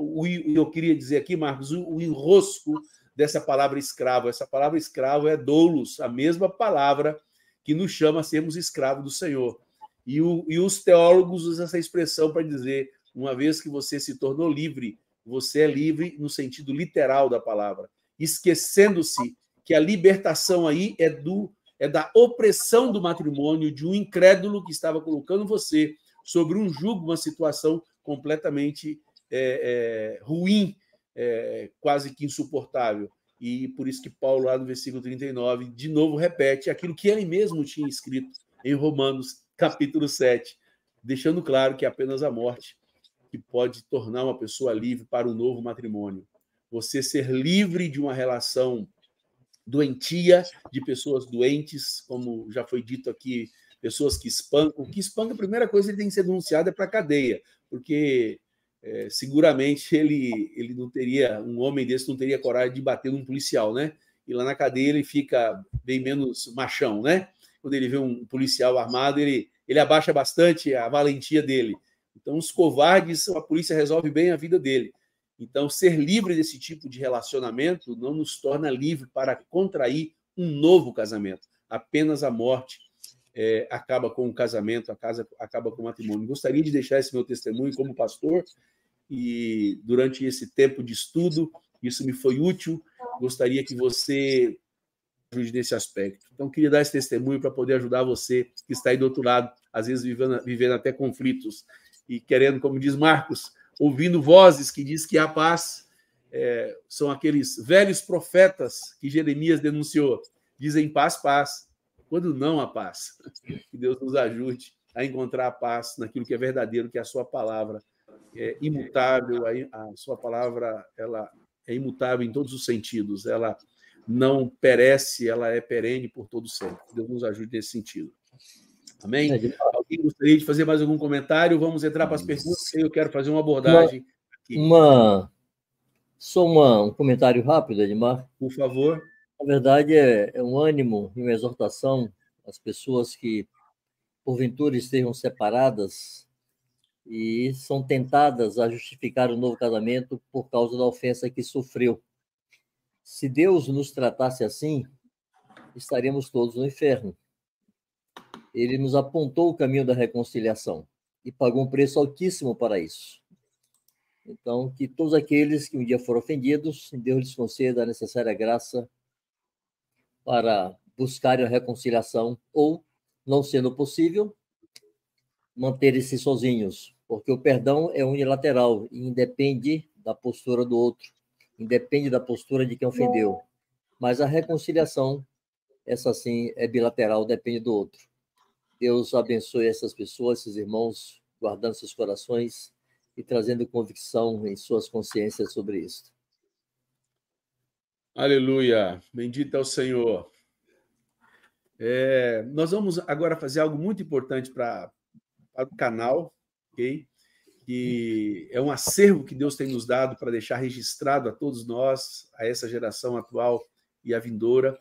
eu queria dizer aqui, Marcos, o enrosco dessa palavra escravo. Essa palavra escravo é doulos, a mesma palavra que nos chama a sermos escravos do Senhor. E, o, e os teólogos usam essa expressão para dizer uma vez que você se tornou livre, você é livre no sentido literal da palavra, esquecendo-se que a libertação aí é do é da opressão do matrimônio de um incrédulo que estava colocando você sobre um jugo, uma situação completamente é, é, ruim, é, quase que insuportável. E por isso que Paulo, lá no versículo 39, de novo repete aquilo que ele mesmo tinha escrito em Romanos, capítulo 7, deixando claro que apenas a morte que pode tornar uma pessoa livre para um novo matrimônio. Você ser livre de uma relação doentia, de pessoas doentes, como já foi dito aqui, pessoas que espancam. O que espanca, a primeira coisa, ele tem que ser denunciado é para a cadeia, porque é, seguramente ele, ele não teria, um homem desse não teria coragem de bater num policial, né? E lá na cadeia ele fica bem menos machão, né? Quando ele vê um policial armado, ele, ele abaixa bastante a valentia dele. Então, os covardes, a polícia resolve bem a vida dele. Então, ser livre desse tipo de relacionamento não nos torna livre para contrair um novo casamento. Apenas a morte é, acaba com o casamento, a casa acaba com o matrimônio. Gostaria de deixar esse meu testemunho como pastor e durante esse tempo de estudo, isso me foi útil. Gostaria que você ajude nesse aspecto. Então, queria dar esse testemunho para poder ajudar você que está aí do outro lado, às vezes vivendo, vivendo até conflitos e querendo, como diz Marcos, ouvindo vozes que diz que a paz é, são aqueles velhos profetas que Jeremias denunciou. Dizem paz, paz, quando não a paz. Que Deus nos ajude a encontrar a paz naquilo que é verdadeiro, que é a sua palavra é imutável, a sua palavra ela é imutável em todos os sentidos, ela não perece, ela é perene por todo sempre. Deus nos ajude nesse sentido. Amém? É, Alguém gostaria de fazer mais algum comentário? Vamos entrar para as perguntas. Eu quero fazer uma abordagem. Uma, uma só uma, um comentário rápido, Edmar. Por favor. Na verdade, é, é um ânimo e uma exortação às pessoas que, porventura, estejam separadas e são tentadas a justificar o novo casamento por causa da ofensa que sofreu. Se Deus nos tratasse assim, estaríamos todos no inferno ele nos apontou o caminho da reconciliação e pagou um preço altíssimo para isso. Então, que todos aqueles que um dia foram ofendidos, Deus lhes conceda a necessária graça para buscarem a reconciliação ou, não sendo possível, manterem-se sozinhos, porque o perdão é unilateral e independe da postura do outro, independe da postura de quem ofendeu. Mas a reconciliação, essa sim, é bilateral, depende do outro. Deus abençoe essas pessoas, esses irmãos, guardando seus corações e trazendo convicção em suas consciências sobre isso. Aleluia! Bendito é o Senhor. É, nós vamos agora fazer algo muito importante para o canal, ok? Que é um acervo que Deus tem nos dado para deixar registrado a todos nós, a essa geração atual e a vindoura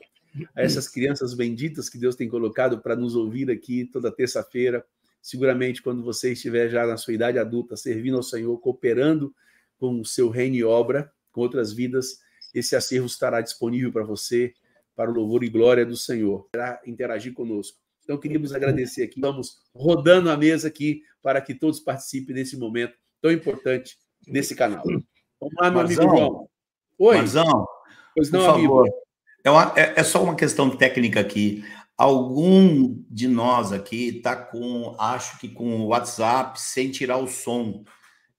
a essas crianças benditas que Deus tem colocado para nos ouvir aqui toda terça-feira. Seguramente, quando você estiver já na sua idade adulta, servindo ao Senhor, cooperando com o seu reino e obra, com outras vidas, esse acervo estará disponível para você, para o louvor e glória do Senhor. Para interagir conosco. Então, queríamos agradecer aqui. Vamos rodando a mesa aqui para que todos participem desse momento tão importante desse canal. Vamos lá, meu Marzão, amigo João. Oi. Marzão, pois não, amigo. É, uma, é, é só uma questão técnica aqui. Algum de nós aqui está com, acho que com o WhatsApp sem tirar o som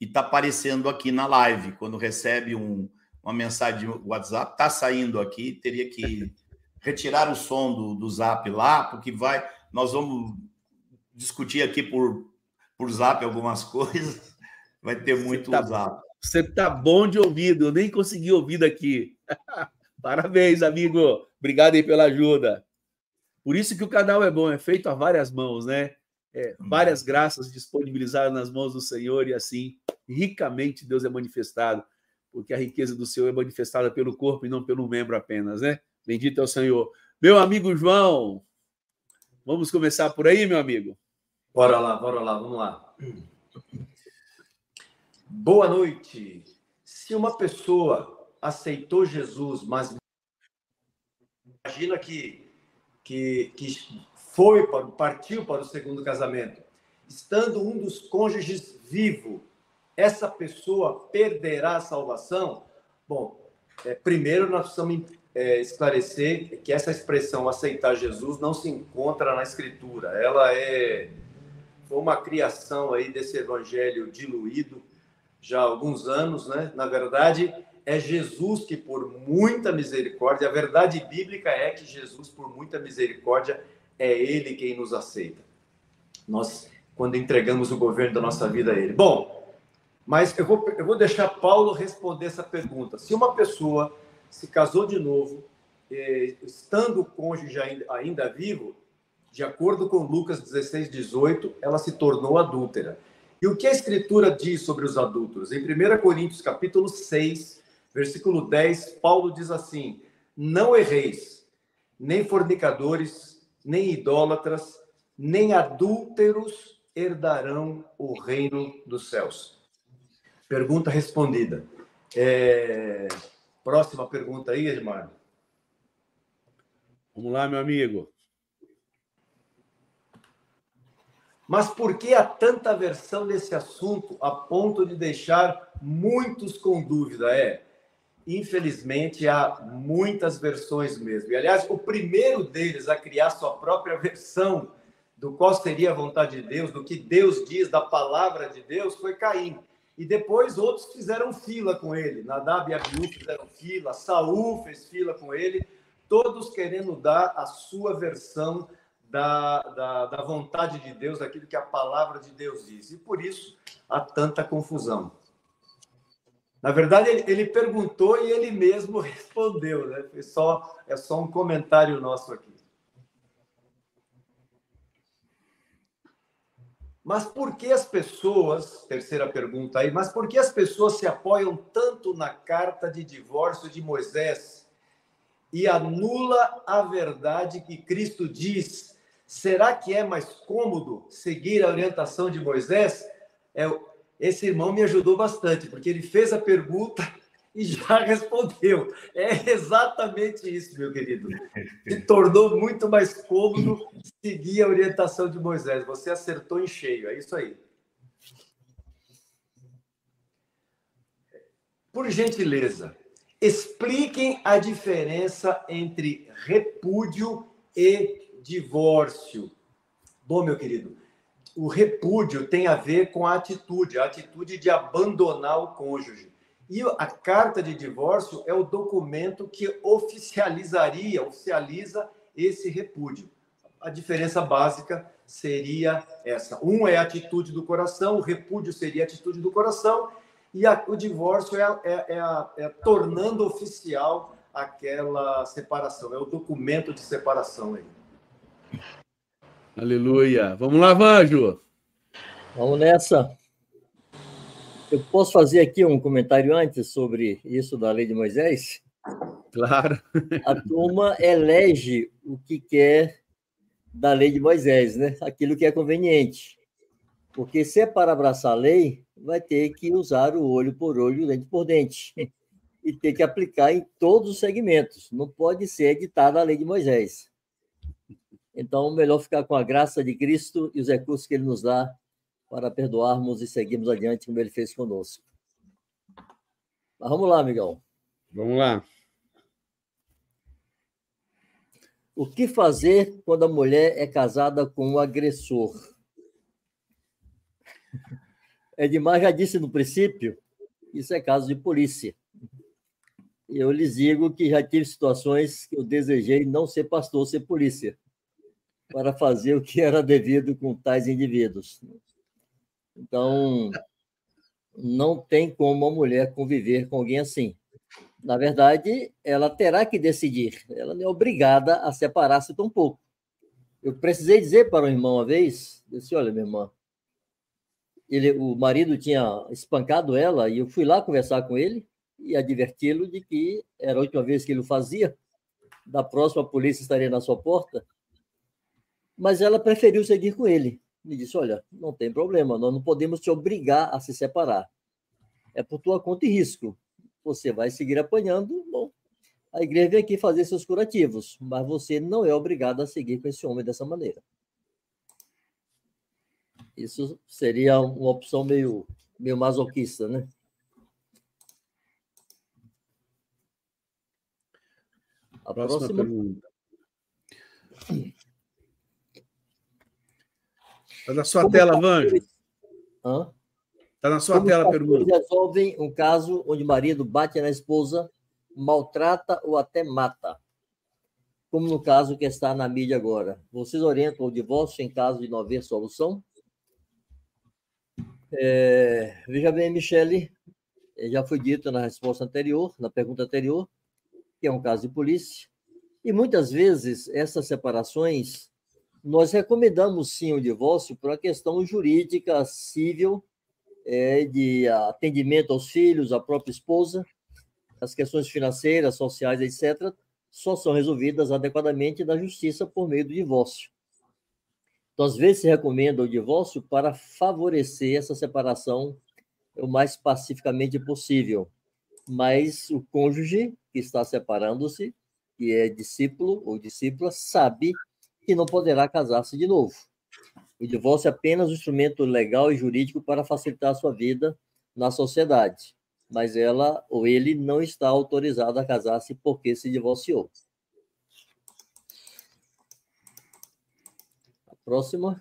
e está aparecendo aqui na live. Quando recebe um, uma mensagem de WhatsApp, está saindo aqui, teria que retirar o som do, do Zap lá, porque vai. Nós vamos discutir aqui por, por Zap algumas coisas vai ter muito tá, usado. Você tá bom de ouvido, eu nem consegui ouvir daqui. Parabéns, amigo. Obrigado aí pela ajuda. Por isso que o canal é bom, é feito a várias mãos, né? É, várias graças disponibilizadas nas mãos do Senhor e assim ricamente Deus é manifestado, porque a riqueza do Senhor é manifestada pelo corpo e não pelo membro apenas, né? Bendito é o Senhor. Meu amigo João, vamos começar por aí, meu amigo? Bora lá, bora lá, vamos lá. Boa noite. Se uma pessoa aceitou Jesus, mas imagina que que, que foi para, partiu para o segundo casamento, estando um dos cônjuges vivo, essa pessoa perderá a salvação? Bom, é, primeiro nós precisamos é, esclarecer que essa expressão aceitar Jesus não se encontra na Escritura. Ela é foi uma criação aí desse evangelho diluído já há alguns anos, né? Na verdade, é Jesus que, por muita misericórdia, a verdade bíblica é que Jesus, por muita misericórdia, é Ele quem nos aceita. Nós, quando entregamos o governo da nossa vida a Ele. Bom, mas eu vou, eu vou deixar Paulo responder essa pergunta. Se uma pessoa se casou de novo, eh, estando o cônjuge ainda, ainda vivo, de acordo com Lucas 16, 18, ela se tornou adúltera. E o que a Escritura diz sobre os adúlteros? Em 1 Coríntios, capítulo 6, Versículo 10, Paulo diz assim: Não erreis, nem fornicadores, nem idólatras, nem adúlteros herdarão o reino dos céus. Pergunta respondida. É... Próxima pergunta aí, Edmar. Vamos lá, meu amigo. Mas por que há tanta versão nesse assunto a ponto de deixar muitos com dúvida? É, infelizmente, há muitas versões mesmo. E, aliás, o primeiro deles a criar sua própria versão do qual seria a vontade de Deus, do que Deus diz, da palavra de Deus, foi Caim. E depois outros fizeram fila com ele. Nadab e Abiú fizeram fila, Saul fez fila com ele, todos querendo dar a sua versão da, da, da vontade de Deus, daquilo que a palavra de Deus diz. E por isso há tanta confusão. Na verdade, ele, ele, perguntou e ele mesmo respondeu, né? Foi só, é só um comentário nosso aqui. Mas por que as pessoas, terceira pergunta aí, mas por que as pessoas se apoiam tanto na carta de divórcio de Moisés e anula a verdade que Cristo diz? Será que é mais cômodo seguir a orientação de Moisés? É, esse irmão me ajudou bastante, porque ele fez a pergunta e já respondeu. É exatamente isso, meu querido. Se tornou muito mais cômodo seguir a orientação de Moisés. Você acertou em cheio, é isso aí. Por gentileza, expliquem a diferença entre repúdio e divórcio. Bom, meu querido, o repúdio tem a ver com a atitude, a atitude de abandonar o cônjuge. E a carta de divórcio é o documento que oficializaria, oficializa esse repúdio. A diferença básica seria essa. Um é a atitude do coração, o repúdio seria a atitude do coração, e a, o divórcio é, é, é, a, é tornando oficial aquela separação, é o documento de separação aí. Aleluia. Vamos lá, Vanjo. Vamos nessa. Eu posso fazer aqui um comentário antes sobre isso da lei de Moisés? Claro. A turma elege o que quer da lei de Moisés, né? Aquilo que é conveniente. Porque se é para abraçar a lei, vai ter que usar o olho por olho, dente por dente. E ter que aplicar em todos os segmentos. Não pode ser editada a lei de Moisés. Então, melhor ficar com a graça de Cristo e os recursos que Ele nos dá para perdoarmos e seguirmos adiante como Ele fez conosco. Mas vamos lá, amigão. Vamos lá. O que fazer quando a mulher é casada com um agressor? Edmar já disse no princípio, isso é caso de polícia. Eu lhes digo que já tive situações que eu desejei não ser pastor, ser polícia para fazer o que era devido com tais indivíduos. Então, não tem como uma mulher conviver com alguém assim. Na verdade, ela terá que decidir. Ela é obrigada a separar-se tão pouco. Eu precisei dizer para o irmão uma vez, disse, olha, minha irmã, ele, o marido tinha espancado ela e eu fui lá conversar com ele e adverti-lo de que era a última vez que ele o fazia. Da próxima, a polícia estaria na sua porta. Mas ela preferiu seguir com ele. Me disse: Olha, não tem problema, nós não podemos te obrigar a se separar. É por tua conta e risco. Você vai seguir apanhando. Bom, a igreja vem aqui fazer seus curativos, mas você não é obrigado a seguir com esse homem dessa maneira. Isso seria uma opção meio, meio masoquista, né? A próxima, próxima... pergunta. Está na sua Como tela, Vanjo. Está na sua Como tela a pergunta. resolvem um caso onde o marido bate na esposa, maltrata ou até mata? Como no caso que está na mídia agora. Vocês orientam o divórcio em caso de não haver solução? É, veja bem, Michele, já foi dito na resposta anterior, na pergunta anterior, que é um caso de polícia, e muitas vezes essas separações nós recomendamos sim o divórcio por uma questão jurídica, civil, é, de atendimento aos filhos, à própria esposa, as questões financeiras, sociais, etc., só são resolvidas adequadamente na justiça por meio do divórcio. Então, às vezes, se recomenda o divórcio para favorecer essa separação o mais pacificamente possível. Mas o cônjuge que está separando-se, que é discípulo ou discípula, sabe que não poderá casar-se de novo. O divórcio é apenas um instrumento legal e jurídico para facilitar a sua vida na sociedade, mas ela ou ele não está autorizado a casar-se porque se divorciou. A próxima.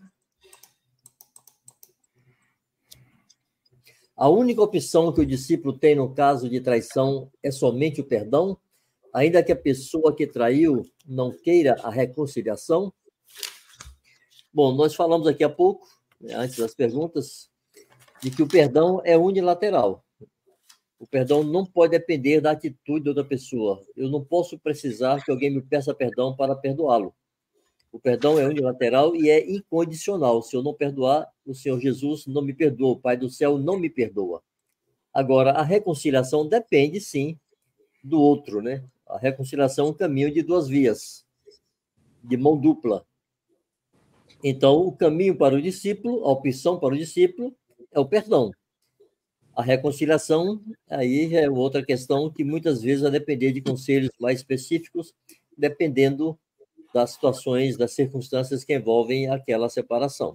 A única opção que o discípulo tem no caso de traição é somente o perdão? Ainda que a pessoa que traiu não queira a reconciliação? Bom, nós falamos aqui há pouco, né, antes das perguntas, de que o perdão é unilateral. O perdão não pode depender da atitude de outra pessoa. Eu não posso precisar que alguém me peça perdão para perdoá-lo. O perdão é unilateral e é incondicional. Se eu não perdoar, o Senhor Jesus não me perdoa, o Pai do céu não me perdoa. Agora, a reconciliação depende, sim, do outro, né? A reconciliação é um caminho de duas vias, de mão dupla. Então, o caminho para o discípulo, a opção para o discípulo é o perdão. A reconciliação, aí é outra questão que muitas vezes vai depender de conselhos mais específicos, dependendo das situações, das circunstâncias que envolvem aquela separação.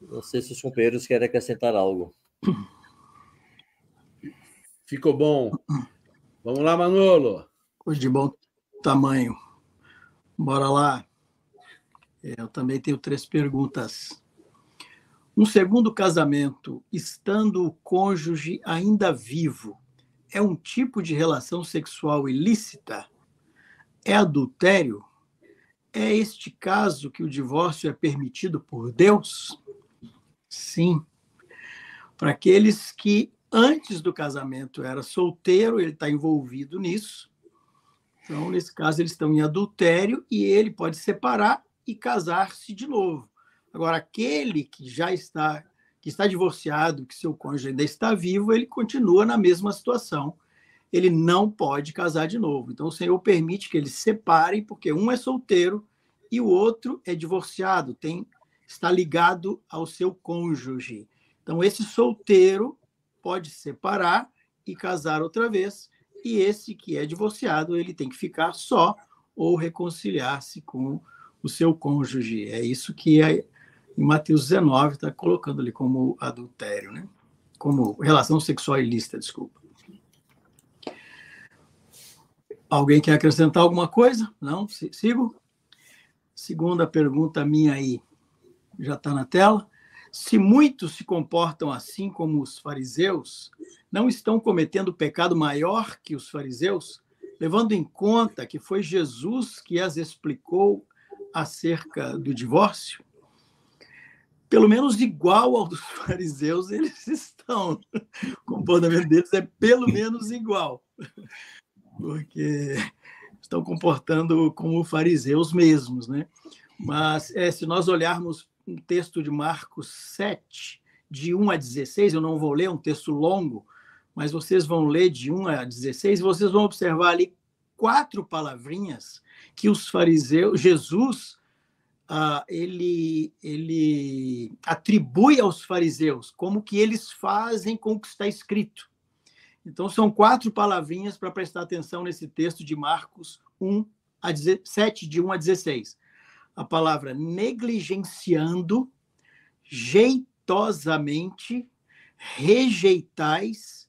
Não sei se os companheiros querem acrescentar algo. Ficou bom. Vamos lá, Manolo. Coisa de bom tamanho. Bora lá. É, eu também tenho três perguntas. Um segundo casamento, estando o cônjuge ainda vivo, é um tipo de relação sexual ilícita? É adultério? É este caso que o divórcio é permitido por Deus? Sim. Para aqueles que antes do casamento era solteiro, ele está envolvido nisso. Então, nesse caso, eles estão em adultério e ele pode separar e casar-se de novo. Agora, aquele que já está que está divorciado, que seu cônjuge ainda está vivo, ele continua na mesma situação. Ele não pode casar de novo. Então, o Senhor permite que eles separem, porque um é solteiro e o outro é divorciado, tem está ligado ao seu cônjuge. Então, esse solteiro pode separar e casar outra vez, e esse que é divorciado, ele tem que ficar só ou reconciliar-se com o seu cônjuge. É isso que é, em Mateus 19 está colocando ali como adultério, né? Como relação sexual ilícita, desculpa. Alguém quer acrescentar alguma coisa? Não? Sigo? Segunda pergunta minha aí. Já está na tela? Se muitos se comportam assim como os fariseus, não estão cometendo pecado maior que os fariseus, levando em conta que foi Jesus que as explicou acerca do divórcio? pelo menos igual ao dos fariseus, eles estão. O comportamento deles é pelo menos igual, porque estão comportando como fariseus mesmos, né? Mas é, se nós olharmos um texto de Marcos 7, de 1 a 16, eu não vou ler, é um texto longo, mas vocês vão ler de 1 a 16 e vocês vão observar ali quatro palavrinhas que os fariseus, Jesus, ah, ele, ele atribui aos fariseus, como que eles fazem com o que está escrito. Então, são quatro palavrinhas para prestar atenção nesse texto de Marcos 1 a 17, de 1 a 16. A palavra negligenciando, jeitosamente, rejeitais,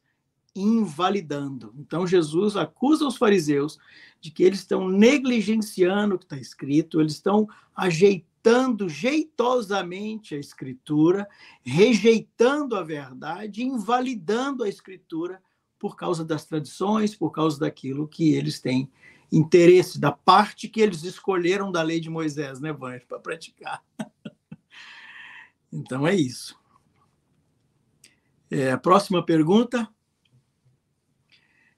invalidando. Então, Jesus acusa os fariseus de que eles estão negligenciando o que está escrito, eles estão ajeitando jeitosamente a escritura, rejeitando a verdade, invalidando a escritura por causa das tradições, por causa daquilo que eles têm interesse, da parte que eles escolheram da lei de Moisés, né, Vange, para praticar. então é isso. É, próxima pergunta.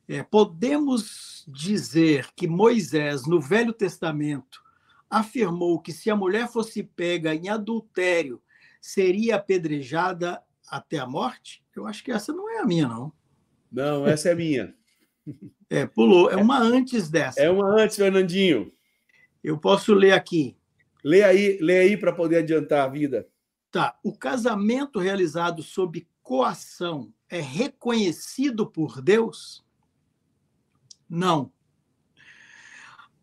É, podemos dizer que Moisés, no Velho Testamento, afirmou que se a mulher fosse pega em adultério, seria apedrejada até a morte? Eu acho que essa não é a minha, não. Não, essa é a minha. É, pulou. É uma antes dessa. É uma antes, Fernandinho. Eu posso ler aqui. Lê aí, lê aí para poder adiantar a vida. Tá. O casamento realizado sob coação é reconhecido por Deus? Não.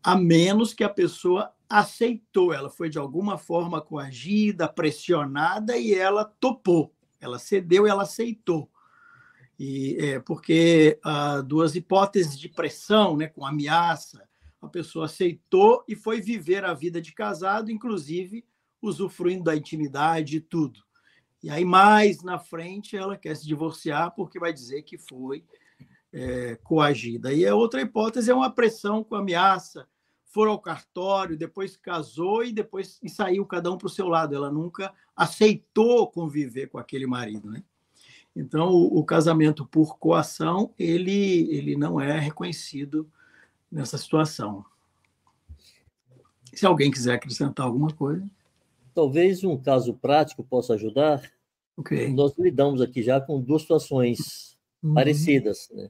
A menos que a pessoa aceitou, ela foi de alguma forma coagida, pressionada e ela topou. Ela cedeu ela aceitou. E, é, porque há duas hipóteses de pressão, né, com ameaça, a pessoa aceitou e foi viver a vida de casado, inclusive usufruindo da intimidade e tudo. E aí, mais na frente, ela quer se divorciar porque vai dizer que foi é, coagida. E a outra hipótese é uma pressão com ameaça. For ao cartório, depois casou e depois e saiu cada um para o seu lado. Ela nunca aceitou conviver com aquele marido, né? Então, o, o, casamento por coação, ele, ele não é reconhecido nessa situação. Se alguém quiser acrescentar alguma coisa. Talvez um caso prático possa ajudar. Okay. Nós lidamos aqui já com duas situações uhum. parecidas. Né?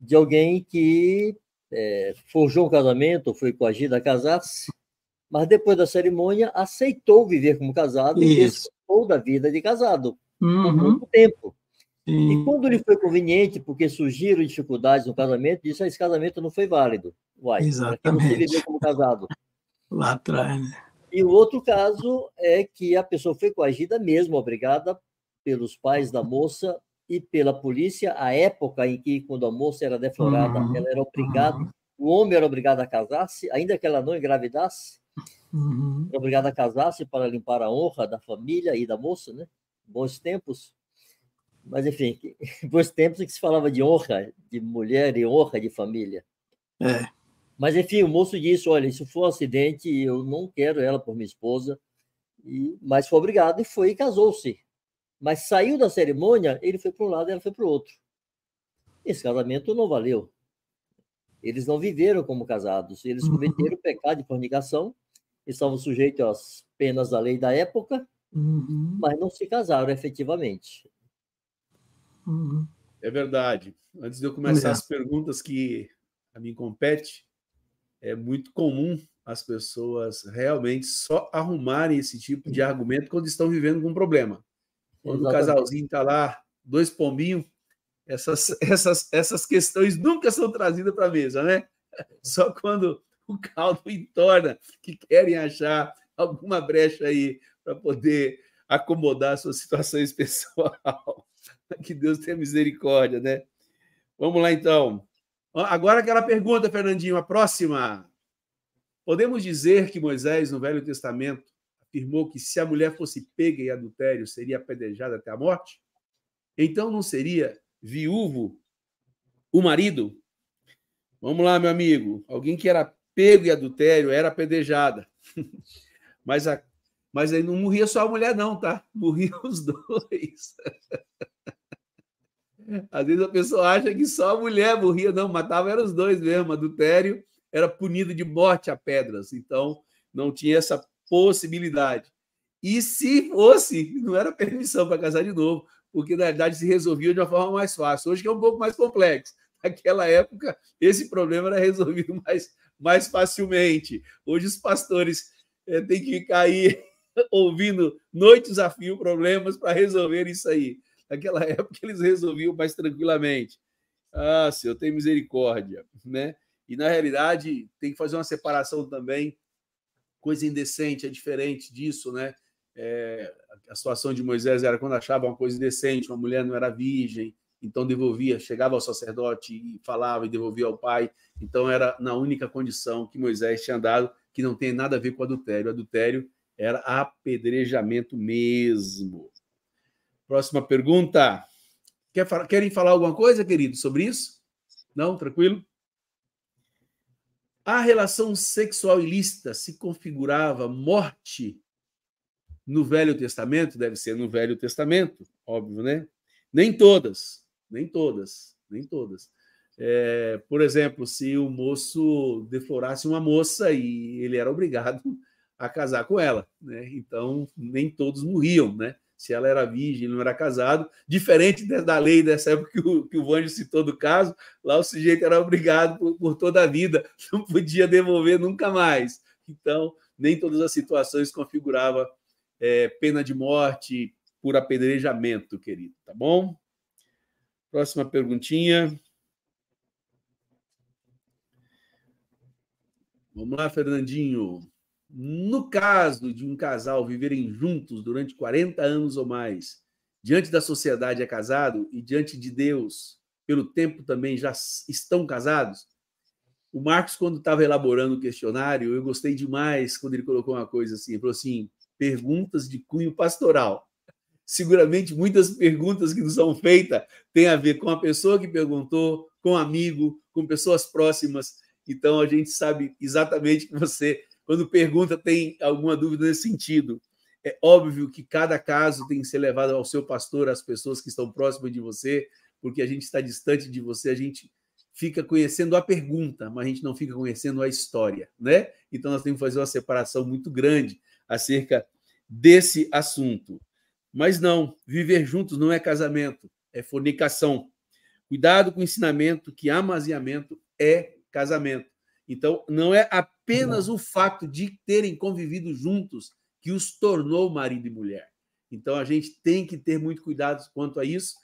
de alguém que é, forjou um casamento, foi coagido a casar-se, mas depois da cerimônia aceitou viver como casado Isso. e desfrutou da vida de casado uhum. por muito tempo. Sim. E quando lhe foi conveniente, porque surgiram dificuldades no casamento, disse: ah, esse casamento não foi válido. Uai, Exatamente. viver como casado. Lá atrás, né? E o outro caso é que a pessoa foi coagida mesmo, obrigada pelos pais da moça e pela polícia, a época em que, quando a moça era deflorada, uhum. ela era obrigada, uhum. o homem era obrigado a casar-se, ainda que ela não engravidasse, uhum. era obrigado a casar-se para limpar a honra da família e da moça, né? Bons tempos. Mas, enfim, bons tempos em que se falava de honra de mulher e honra de família. É. Mas, enfim, o moço disse: Olha, isso foi um acidente, eu não quero ela por minha esposa. E, mas foi obrigado e foi e casou-se mas saiu da cerimônia, ele foi para um lado e ela foi para o outro. Esse casamento não valeu. Eles não viveram como casados, eles uhum. cometeram o pecado de fornicação, estavam sujeitos às penas da lei da época, uhum. mas não se casaram efetivamente. Uhum. É verdade. Antes de eu começar é. as perguntas que a mim compete, é muito comum as pessoas realmente só arrumarem esse tipo de argumento quando estão vivendo com um problema. Quando Exatamente. o casalzinho está lá, dois pombinhos, essas, essas, essas questões nunca são trazidas para a mesa, né? Só quando o caldo entorna, que querem achar alguma brecha aí para poder acomodar suas situações pessoal. Que Deus tenha misericórdia, né? Vamos lá, então. Agora aquela pergunta, Fernandinho, a próxima. Podemos dizer que Moisés, no Velho Testamento, afirmou que se a mulher fosse pega em adultério, seria apedrejada até a morte? Então não seria viúvo o marido? Vamos lá, meu amigo. Alguém que era pego em adultério era apedrejada. Mas a, Mas aí não morria só a mulher, não, tá? Morriam os dois. Às vezes a pessoa acha que só a mulher morria, não, matava eram os dois mesmo. Adultério era punido de morte a pedras, então não tinha essa possibilidade. E se fosse, não era permissão para casar de novo, porque na verdade se resolvia de uma forma mais fácil. Hoje é um pouco mais complexo. Naquela época, esse problema era resolvido mais, mais facilmente. Hoje os pastores é, têm que ficar aí ouvindo noites a fio problemas para resolver isso aí. Naquela época eles resolviam mais tranquilamente. Ah, Senhor, tem misericórdia, né? E na realidade tem que fazer uma separação também. Coisa indecente é diferente disso, né? É, a situação de Moisés era quando achava uma coisa indecente, uma mulher não era virgem, então devolvia, chegava ao sacerdote e falava e devolvia ao pai. Então era na única condição que Moisés tinha dado, que não tem nada a ver com adultério. O adultério era apedrejamento mesmo. Próxima pergunta. Quer, querem falar alguma coisa, querido, sobre isso? Não? Tranquilo? A relação sexual ilícita se configurava morte no Velho Testamento? Deve ser no Velho Testamento, óbvio, né? Nem todas, nem todas, nem todas. É, por exemplo, se o moço deflorasse uma moça e ele era obrigado a casar com ela, né? Então nem todos morriam, né? Se ela era virgem, não era casado, diferente da lei dessa época que o, que o Vanjo citou do caso, lá o sujeito era obrigado por, por toda a vida, não podia devolver nunca mais. Então, nem todas as situações configurava é, pena de morte por apedrejamento, querido, tá bom? Próxima perguntinha. Vamos lá, Fernandinho. No caso de um casal viverem juntos durante 40 anos ou mais, diante da sociedade é casado e diante de Deus, pelo tempo também já estão casados? O Marcos, quando estava elaborando o questionário, eu gostei demais quando ele colocou uma coisa assim: ele falou assim, perguntas de cunho pastoral. Seguramente muitas perguntas que nos são feitas têm a ver com a pessoa que perguntou, com um amigo, com pessoas próximas. Então a gente sabe exatamente que você quando pergunta, tem alguma dúvida nesse sentido. É óbvio que cada caso tem que ser levado ao seu pastor, às pessoas que estão próximas de você, porque a gente está distante de você, a gente fica conhecendo a pergunta, mas a gente não fica conhecendo a história, né? Então nós temos que fazer uma separação muito grande acerca desse assunto. Mas não, viver juntos não é casamento, é fornicação. Cuidado com o ensinamento que amaziamento é casamento. Então, não é apenas o fato de terem convivido juntos que os tornou marido e mulher. Então, a gente tem que ter muito cuidado quanto a isso,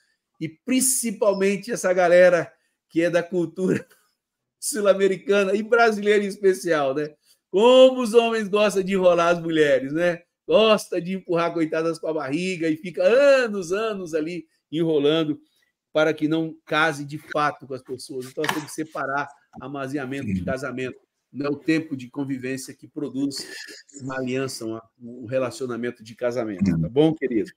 e principalmente essa galera que é da cultura sul-americana e brasileira em especial, né? Como os homens gostam de enrolar as mulheres, né? Gosta de empurrar coitadas com a barriga e fica anos, anos ali enrolando para que não case de fato com as pessoas. Então, tem que separar amaziamento de casamento. Não é o tempo de convivência que produz uma aliança, um relacionamento de casamento. Tá bom, querido?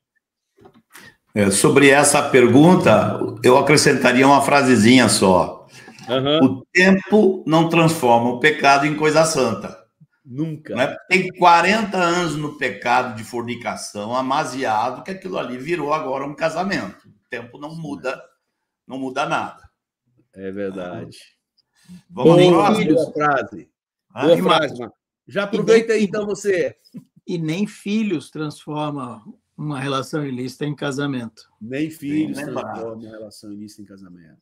É, sobre essa pergunta, eu acrescentaria uma frasezinha só. Uhum. O tempo não transforma o pecado em coisa santa. Nunca. Né? Tem 40 anos no pecado de fornicação, amaziado, que aquilo ali virou agora um casamento. O tempo não muda, não muda nada. É verdade. Vamos Bom, próximo. frase. Ah, Boa frase. Já aproveita aí, então, você. E nem filhos transforma uma relação ilícita em casamento. Nem filhos transforma uma relação ilícita em casamento.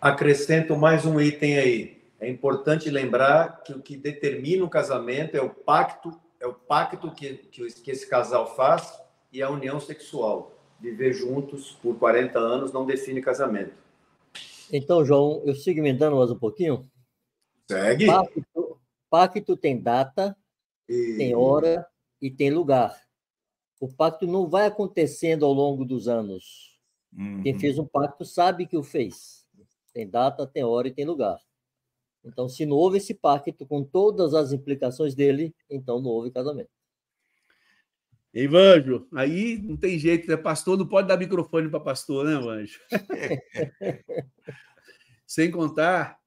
Acrescento mais um item aí. É importante lembrar que o que determina o casamento é o pacto, é o pacto que, que, que esse casal faz e a união sexual. Viver juntos por 40 anos não define casamento. Então, João, eu sigo emendando mais um pouquinho. Segue. Pacto, pacto tem data, e... tem hora e tem lugar. O pacto não vai acontecendo ao longo dos anos. Uhum. Quem fez um pacto sabe que o fez. Tem data, tem hora e tem lugar. Então, se não houve esse pacto com todas as implicações dele, então não houve casamento. Ei, Vanjo, aí não tem jeito, né? Pastor não pode dar microfone para pastor, né, Vanjo? Sem contar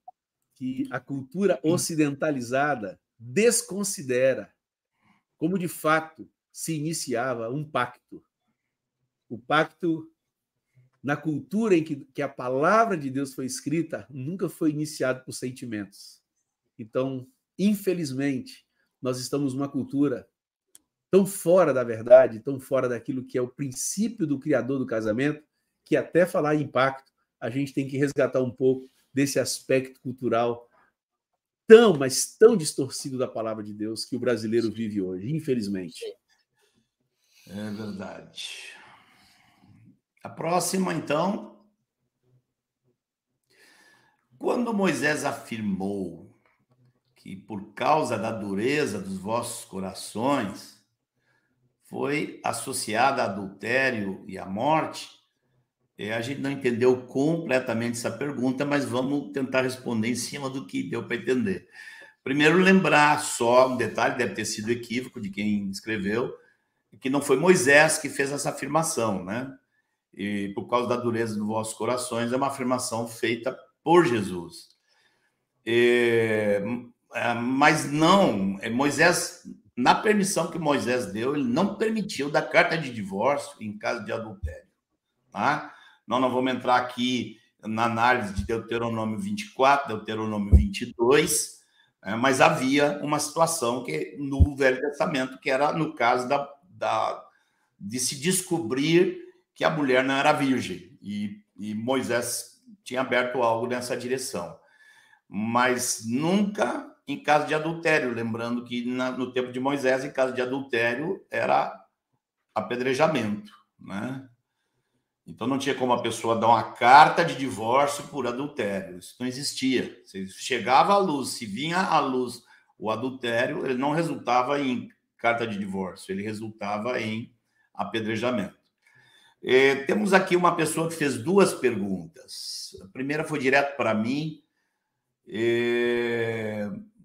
que a cultura ocidentalizada desconsidera como, de fato, se iniciava um pacto. O pacto, na cultura em que, que a palavra de Deus foi escrita, nunca foi iniciado por sentimentos. Então, infelizmente, nós estamos numa cultura tão fora da verdade, tão fora daquilo que é o princípio do criador do casamento, que até falar em pacto, a gente tem que resgatar um pouco desse aspecto cultural tão, mas tão distorcido da palavra de Deus que o brasileiro vive hoje, infelizmente. É verdade. A próxima, então. Quando Moisés afirmou que por causa da dureza dos vossos corações foi associada a adultério e a morte, é, a gente não entendeu completamente essa pergunta, mas vamos tentar responder em cima do que deu para entender. Primeiro, lembrar só um detalhe, deve ter sido equívoco de quem escreveu, que não foi Moisés que fez essa afirmação, né? E por causa da dureza dos vossos corações, é uma afirmação feita por Jesus. É, mas não, é, Moisés, na permissão que Moisés deu, ele não permitiu dar carta de divórcio em caso de adultério. Tá? Nós não vamos entrar aqui na análise de Deuteronômio 24, Deuteronômio 22, é, mas havia uma situação que no Velho Testamento, que era no caso da, da, de se descobrir que a mulher não era virgem, e, e Moisés tinha aberto algo nessa direção. Mas nunca em caso de adultério, lembrando que na, no tempo de Moisés, em caso de adultério, era apedrejamento, né? Então não tinha como a pessoa dar uma carta de divórcio por adultério. Isso não existia. Se chegava à luz, se vinha à luz o adultério, ele não resultava em carta de divórcio, ele resultava em apedrejamento. Temos aqui uma pessoa que fez duas perguntas. A primeira foi direto para mim.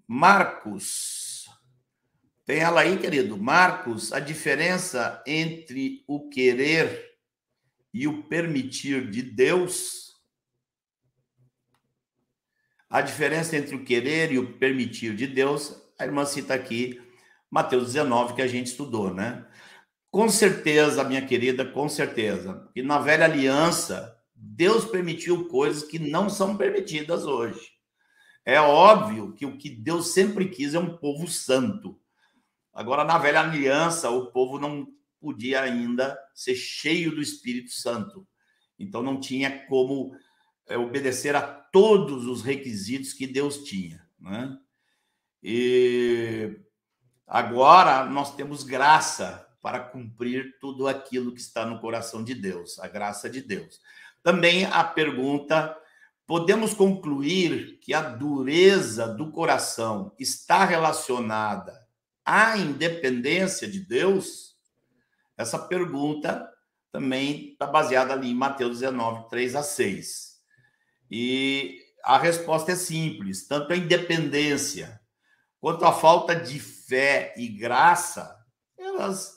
Marcos, tem ela aí, querido? Marcos, a diferença entre o querer e o permitir de Deus, a diferença entre o querer e o permitir de Deus, a irmã cita aqui Mateus 19, que a gente estudou, né? Com certeza, minha querida, com certeza. E na velha aliança, Deus permitiu coisas que não são permitidas hoje. É óbvio que o que Deus sempre quis é um povo santo. Agora, na velha aliança, o povo não podia ainda ser cheio do Espírito Santo. Então não tinha como é, obedecer a todos os requisitos que Deus tinha. Né? E agora nós temos graça para cumprir tudo aquilo que está no coração de Deus, a graça de Deus. Também a pergunta: podemos concluir que a dureza do coração está relacionada à independência de Deus? Essa pergunta também está baseada ali em Mateus 19, 3 a 6. E a resposta é simples: tanto a independência quanto a falta de fé e graça, elas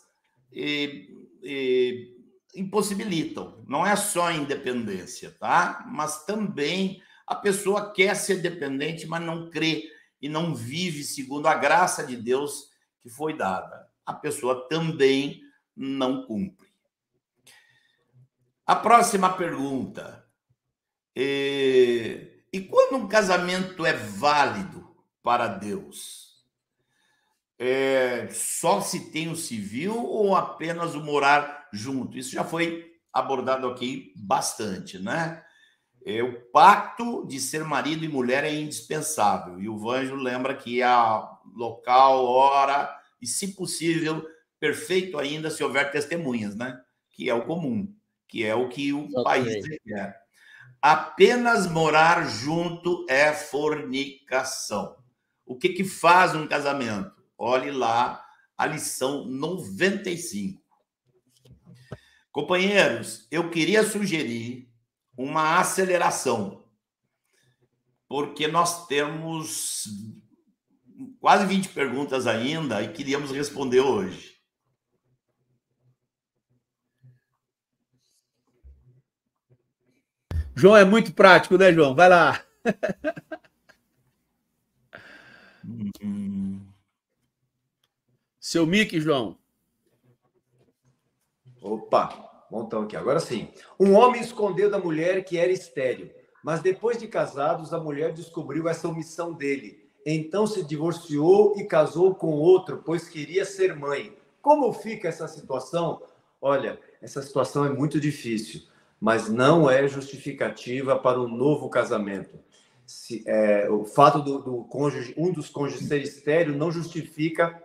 e, e, impossibilitam. Não é só a independência, tá? Mas também a pessoa quer ser dependente, mas não crê e não vive segundo a graça de Deus que foi dada. A pessoa também não cumpre. A próxima pergunta. E, e quando um casamento é válido para Deus? É, só se tem o civil ou apenas o morar junto? Isso já foi abordado aqui bastante, né? É, o pacto de ser marido e mulher é indispensável. E o Vanjo lembra que há local, hora e, se possível, perfeito ainda se houver testemunhas, né? Que é o comum, que é o que o Exatamente. país requer. Apenas morar junto é fornicação. O que, que faz um casamento? Olhe lá a lição 95. Companheiros, eu queria sugerir uma aceleração, porque nós temos quase 20 perguntas ainda e queríamos responder hoje. João é muito prático, né, João? Vai lá. Seu mic, João. Opa, montão aqui. Agora sim. Um homem escondeu da mulher que era estéril, mas depois de casados, a mulher descobriu essa omissão dele. Então se divorciou e casou com outro, pois queria ser mãe. Como fica essa situação? Olha, essa situação é muito difícil, mas não é justificativa para um novo casamento. Se, é, o fato do, do, cônjuge, um dos cônjuges ser estéreo não justifica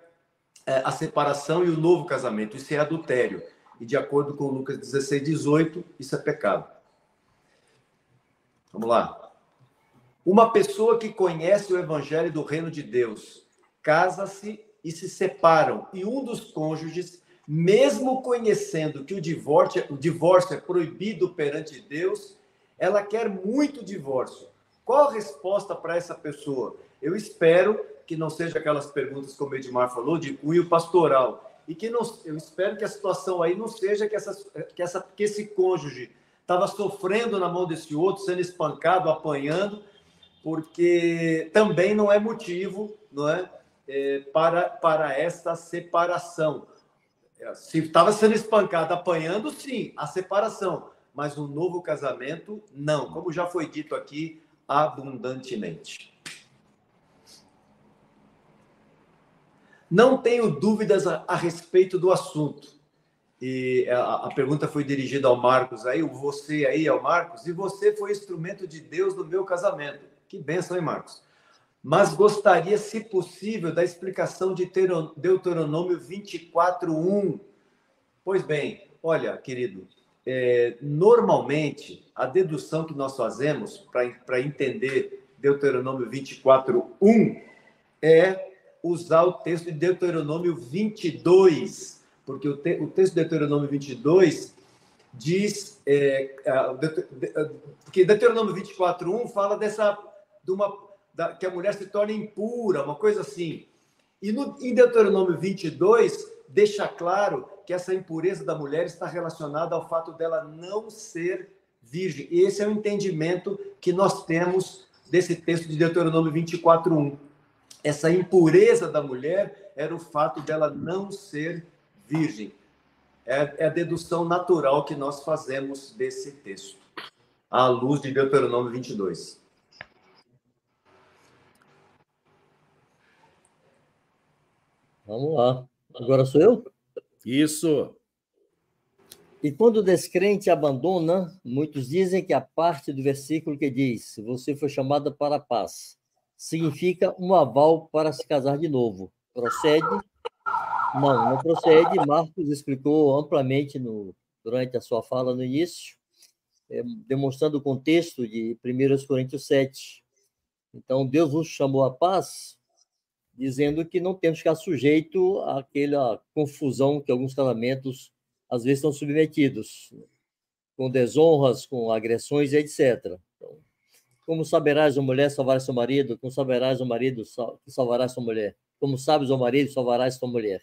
é, a separação e o novo casamento. Isso é adultério. E de acordo com Lucas 16, 18, isso é pecado. Vamos lá. Uma pessoa que conhece o evangelho do reino de Deus casa-se e se separam, e um dos cônjuges, mesmo conhecendo que o divórcio, o divórcio é proibido perante Deus, ela quer muito divórcio. Qual a resposta para essa pessoa? Eu espero que não seja aquelas perguntas como o Edmar falou, de cunho pastoral. E que não, eu espero que a situação aí não seja que, essa, que, essa, que esse cônjuge estava sofrendo na mão desse outro, sendo espancado, apanhando, porque também não é motivo não é, é para, para esta separação. Se estava sendo espancado, apanhando, sim, a separação. Mas um novo casamento, não. Como já foi dito aqui abundantemente. Não tenho dúvidas a, a respeito do assunto. E a, a, pergunta foi dirigida ao Marcos aí, você aí ao Marcos, e você foi instrumento de Deus no meu casamento. Que benção, hein, Marcos? Mas gostaria, se possível, da explicação de Deuteronômio 24:1. Pois bem, olha, querido, é, normalmente a dedução que nós fazemos para entender Deuteronômio 24:1 é usar o texto de Deuteronômio 22, porque o, te, o texto de Deuteronômio 22 diz é, que Deuteronômio 24:1 fala dessa de uma da, que a mulher se torna impura, uma coisa assim. E no, em Deuteronômio 22 deixa claro que essa impureza da mulher está relacionada ao fato dela não ser virgem. E esse é o entendimento que nós temos desse texto de Deuteronômio 24:1 essa impureza da mulher era o fato dela não ser virgem. É, é, a dedução natural que nós fazemos desse texto, à luz de Deuteronômio 22. Vamos lá. Agora sou eu? Isso. E quando o descrente abandona, muitos dizem que a parte do versículo que diz: Você foi chamada para a paz significa um aval para se casar de novo. Procede? Não, não procede. Marcos explicou amplamente no, durante a sua fala no início, é, demonstrando o contexto de 1 Coríntios 7. Então, Deus nos chamou à paz, dizendo que não temos que ficar sujeito àquela confusão que alguns casamentos às vezes estão submetidos, com desonras, com agressões, etc. Então, como saberás, a mulher, salvar seu marido? Como saberás, o marido, que salvarás sua mulher? Como sabes, o marido, salvarás sua mulher?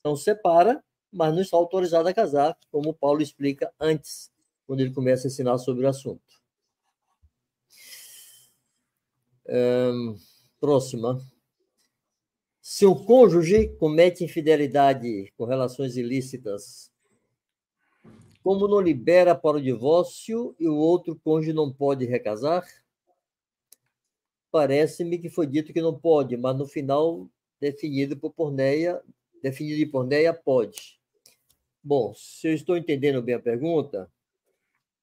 Então, separa, mas não está autorizado a casar, como Paulo explica antes, quando ele começa a ensinar sobre o assunto. Um, próxima. Se o cônjuge comete infidelidade com relações ilícitas, como não libera para o divórcio e o outro cônjuge não pode recasar? Parece-me que foi dito que não pode, mas no final, definido por Porneia, definido de Porneia, pode. Bom, se eu estou entendendo bem a pergunta,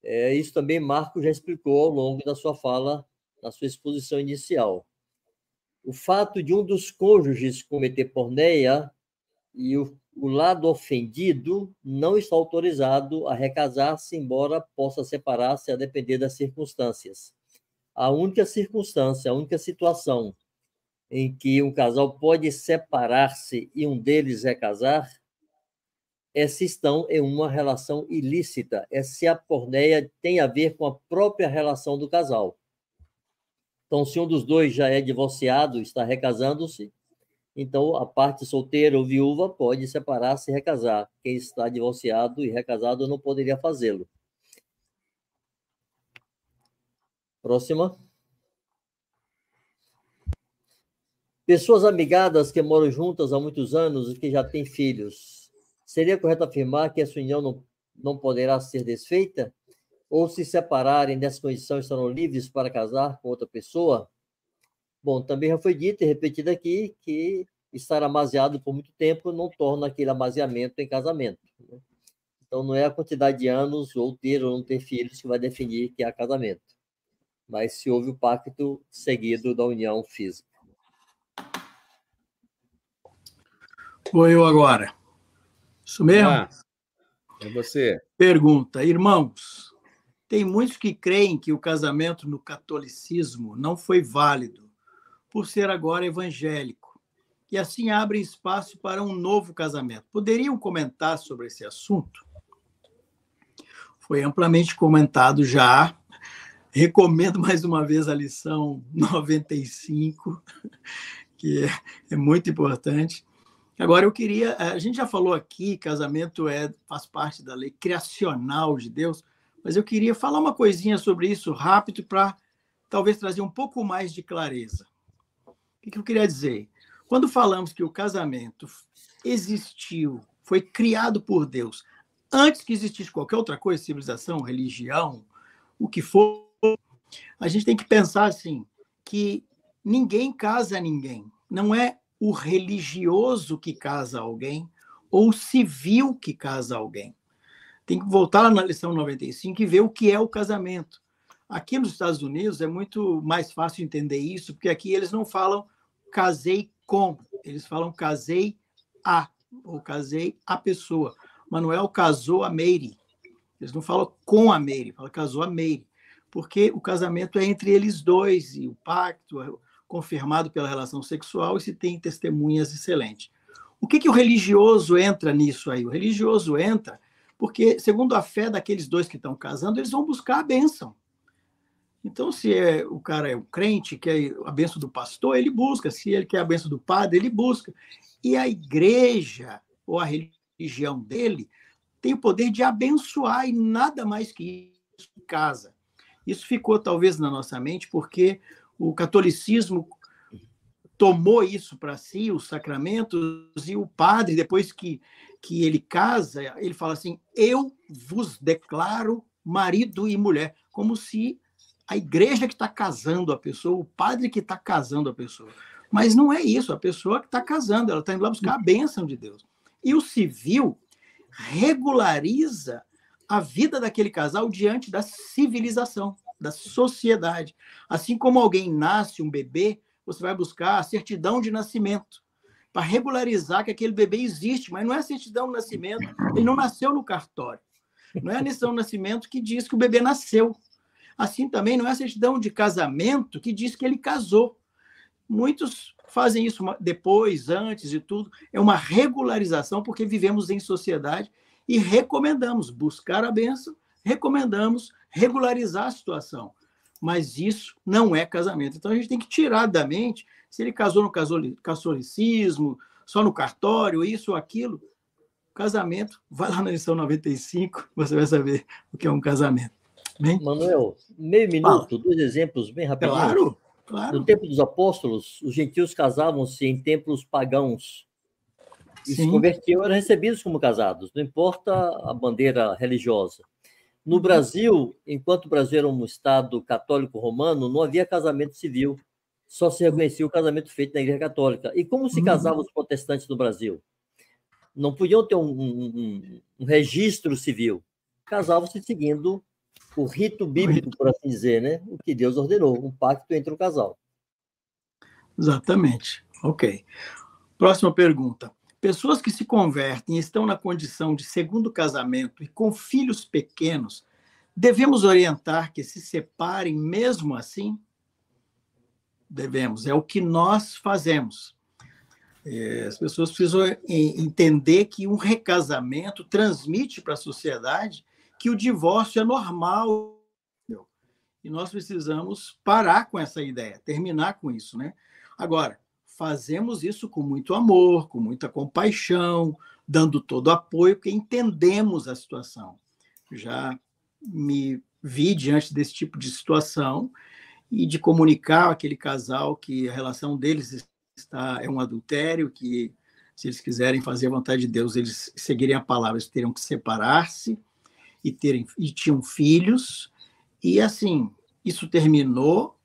é, isso também Marco já explicou ao longo da sua fala, na sua exposição inicial. O fato de um dos cônjuges cometer porneia e o, o lado ofendido não está autorizado a recasar-se, embora possa separar-se a depender das circunstâncias a única circunstância, a única situação em que um casal pode separar-se e um deles recasar é se estão em uma relação ilícita, é se a porneia tem a ver com a própria relação do casal. Então, se um dos dois já é divorciado, está recasando-se, então a parte solteira ou viúva pode separar-se e recasar. Quem está divorciado e recasado não poderia fazê-lo. Próxima. Pessoas amigadas que moram juntas há muitos anos e que já têm filhos. Seria correto afirmar que essa união não não poderá ser desfeita? Ou se separarem nessa condição estarão livres para casar com outra pessoa? Bom, também já foi dito e repetido aqui que estar amaziado por muito tempo não torna aquele amaziamento em casamento. Né? Então, não é a quantidade de anos ou ter ou não ter filhos que vai definir que é casamento, mas se houve o pacto seguido da união física. Vou eu agora. Isso mesmo? Ah, é você. Pergunta, irmãos, tem muitos que creem que o casamento no catolicismo não foi válido por ser agora evangélico e assim abre espaço para um novo casamento. Poderiam comentar sobre esse assunto? Foi amplamente comentado já. Recomendo mais uma vez a lição 95, que é, é muito importante. Agora, eu queria. A gente já falou aqui, casamento é, faz parte da lei criacional de Deus, mas eu queria falar uma coisinha sobre isso rápido para talvez trazer um pouco mais de clareza. O que eu queria dizer? Quando falamos que o casamento existiu, foi criado por Deus, antes que existisse qualquer outra coisa, civilização, religião, o que for, a gente tem que pensar assim, que ninguém casa ninguém. Não é o religioso que casa alguém ou o civil que casa alguém. Tem que voltar na lição 95 e ver o que é o casamento. Aqui nos Estados Unidos é muito mais fácil entender isso, porque aqui eles não falam casei com, eles falam casei a, ou casei a pessoa. Manuel casou a Meire. Eles não falam com a Meire, falam casou a Meire. Porque o casamento é entre eles dois, e o pacto é confirmado pela relação sexual, e se tem testemunhas excelentes. O que, que o religioso entra nisso aí? O religioso entra porque, segundo a fé daqueles dois que estão casando, eles vão buscar a bênção. Então, se é, o cara é um crente, quer a bênção do pastor, ele busca. Se ele quer a bênção do padre, ele busca. E a igreja, ou a religião dele, tem o poder de abençoar e nada mais que isso em casa. Isso ficou talvez na nossa mente porque o catolicismo tomou isso para si, os sacramentos, e o padre, depois que que ele casa, ele fala assim: Eu vos declaro marido e mulher, como se a igreja que está casando a pessoa, o padre que está casando a pessoa. Mas não é isso, a pessoa que está casando, ela está indo lá buscar a bênção de Deus. E o civil regulariza a vida daquele casal diante da civilização, da sociedade. Assim como alguém nasce, um bebê, você vai buscar a certidão de nascimento para regularizar que aquele bebê existe, mas não é certidão de nascimento, ele não nasceu no cartório. Não é a certidão de nascimento que diz que o bebê nasceu. Assim também não é a certidão de casamento que diz que ele casou. Muitos fazem isso depois, antes e tudo. É uma regularização, porque vivemos em sociedade e recomendamos buscar a benção, recomendamos regularizar a situação. Mas isso não é casamento. Então a gente tem que tirar da mente se ele casou no catolicismo, só no cartório, isso ou aquilo. Casamento, vai lá na lição 95, você vai saber o que é um casamento. Bem? Manuel, meio minuto, Fala. dois exemplos bem rapidinho. Claro, claro. No tempo dos apóstolos, os gentios casavam-se em templos pagãos. E Sim. se convertiam, eram recebidos como casados, não importa a bandeira religiosa. No uhum. Brasil, enquanto o Brasil era um Estado católico romano, não havia casamento civil só se reconhecia o casamento feito na Igreja Católica. E como se uhum. casavam os protestantes no Brasil? Não podiam ter um, um, um registro civil. Casavam-se seguindo o rito bíblico, por assim dizer, né? O que Deus ordenou, um pacto entre o casal. Exatamente. Ok. Próxima pergunta. Pessoas que se convertem e estão na condição de segundo casamento e com filhos pequenos, devemos orientar que se separem mesmo assim? devemos, é o que nós fazemos. É, as pessoas precisam entender que um recasamento transmite para a sociedade que o divórcio é normal. E nós precisamos parar com essa ideia, terminar com isso, né? Agora, fazemos isso com muito amor, com muita compaixão, dando todo apoio, porque entendemos a situação. Já me vi diante desse tipo de situação e de comunicar aquele casal que a relação deles está é um adultério, que se eles quiserem fazer a vontade de Deus, eles seguirem a palavra, eles teriam que separar-se. e, terem, e tinham filhos, e assim, isso terminou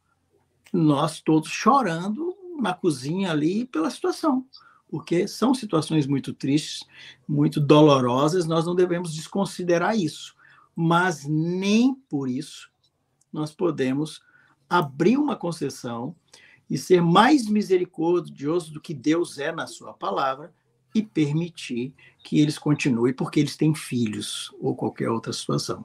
nós todos chorando na cozinha ali pela situação, porque são situações muito tristes, muito dolorosas, nós não devemos desconsiderar isso, mas nem por isso nós podemos abrir uma concessão e ser mais misericordioso do que Deus é na sua palavra e permitir que eles continuem, porque eles têm filhos ou qualquer outra situação.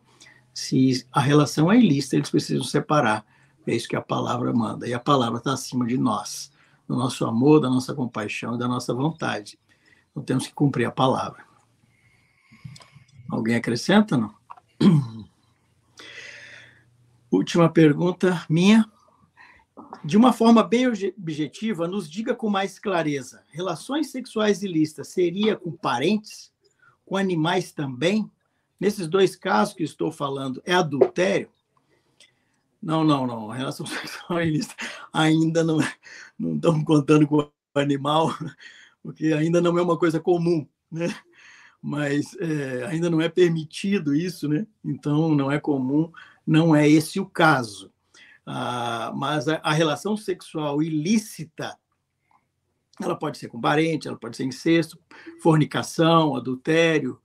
Se a relação é ilícita, eles precisam separar. É isso que a palavra manda. E a palavra está acima de nós, do nosso amor, da nossa compaixão e da nossa vontade. Então temos que cumprir a palavra. Alguém acrescenta, não? Última pergunta minha de uma forma bem objetiva, nos diga com mais clareza: relações sexuais ilícitas seria com parentes, com animais também? Nesses dois casos que estou falando, é adultério? Não, não, não. A relação sexual ilícita ainda não, não estamos contando com o animal, porque ainda não é uma coisa comum, né? Mas é, ainda não é permitido isso, né? Então não é comum, não é esse o caso. Ah, mas a, a, relação sexual ilícita ela pode ser com parente, ela pode ser incesto, fornicação, adultério,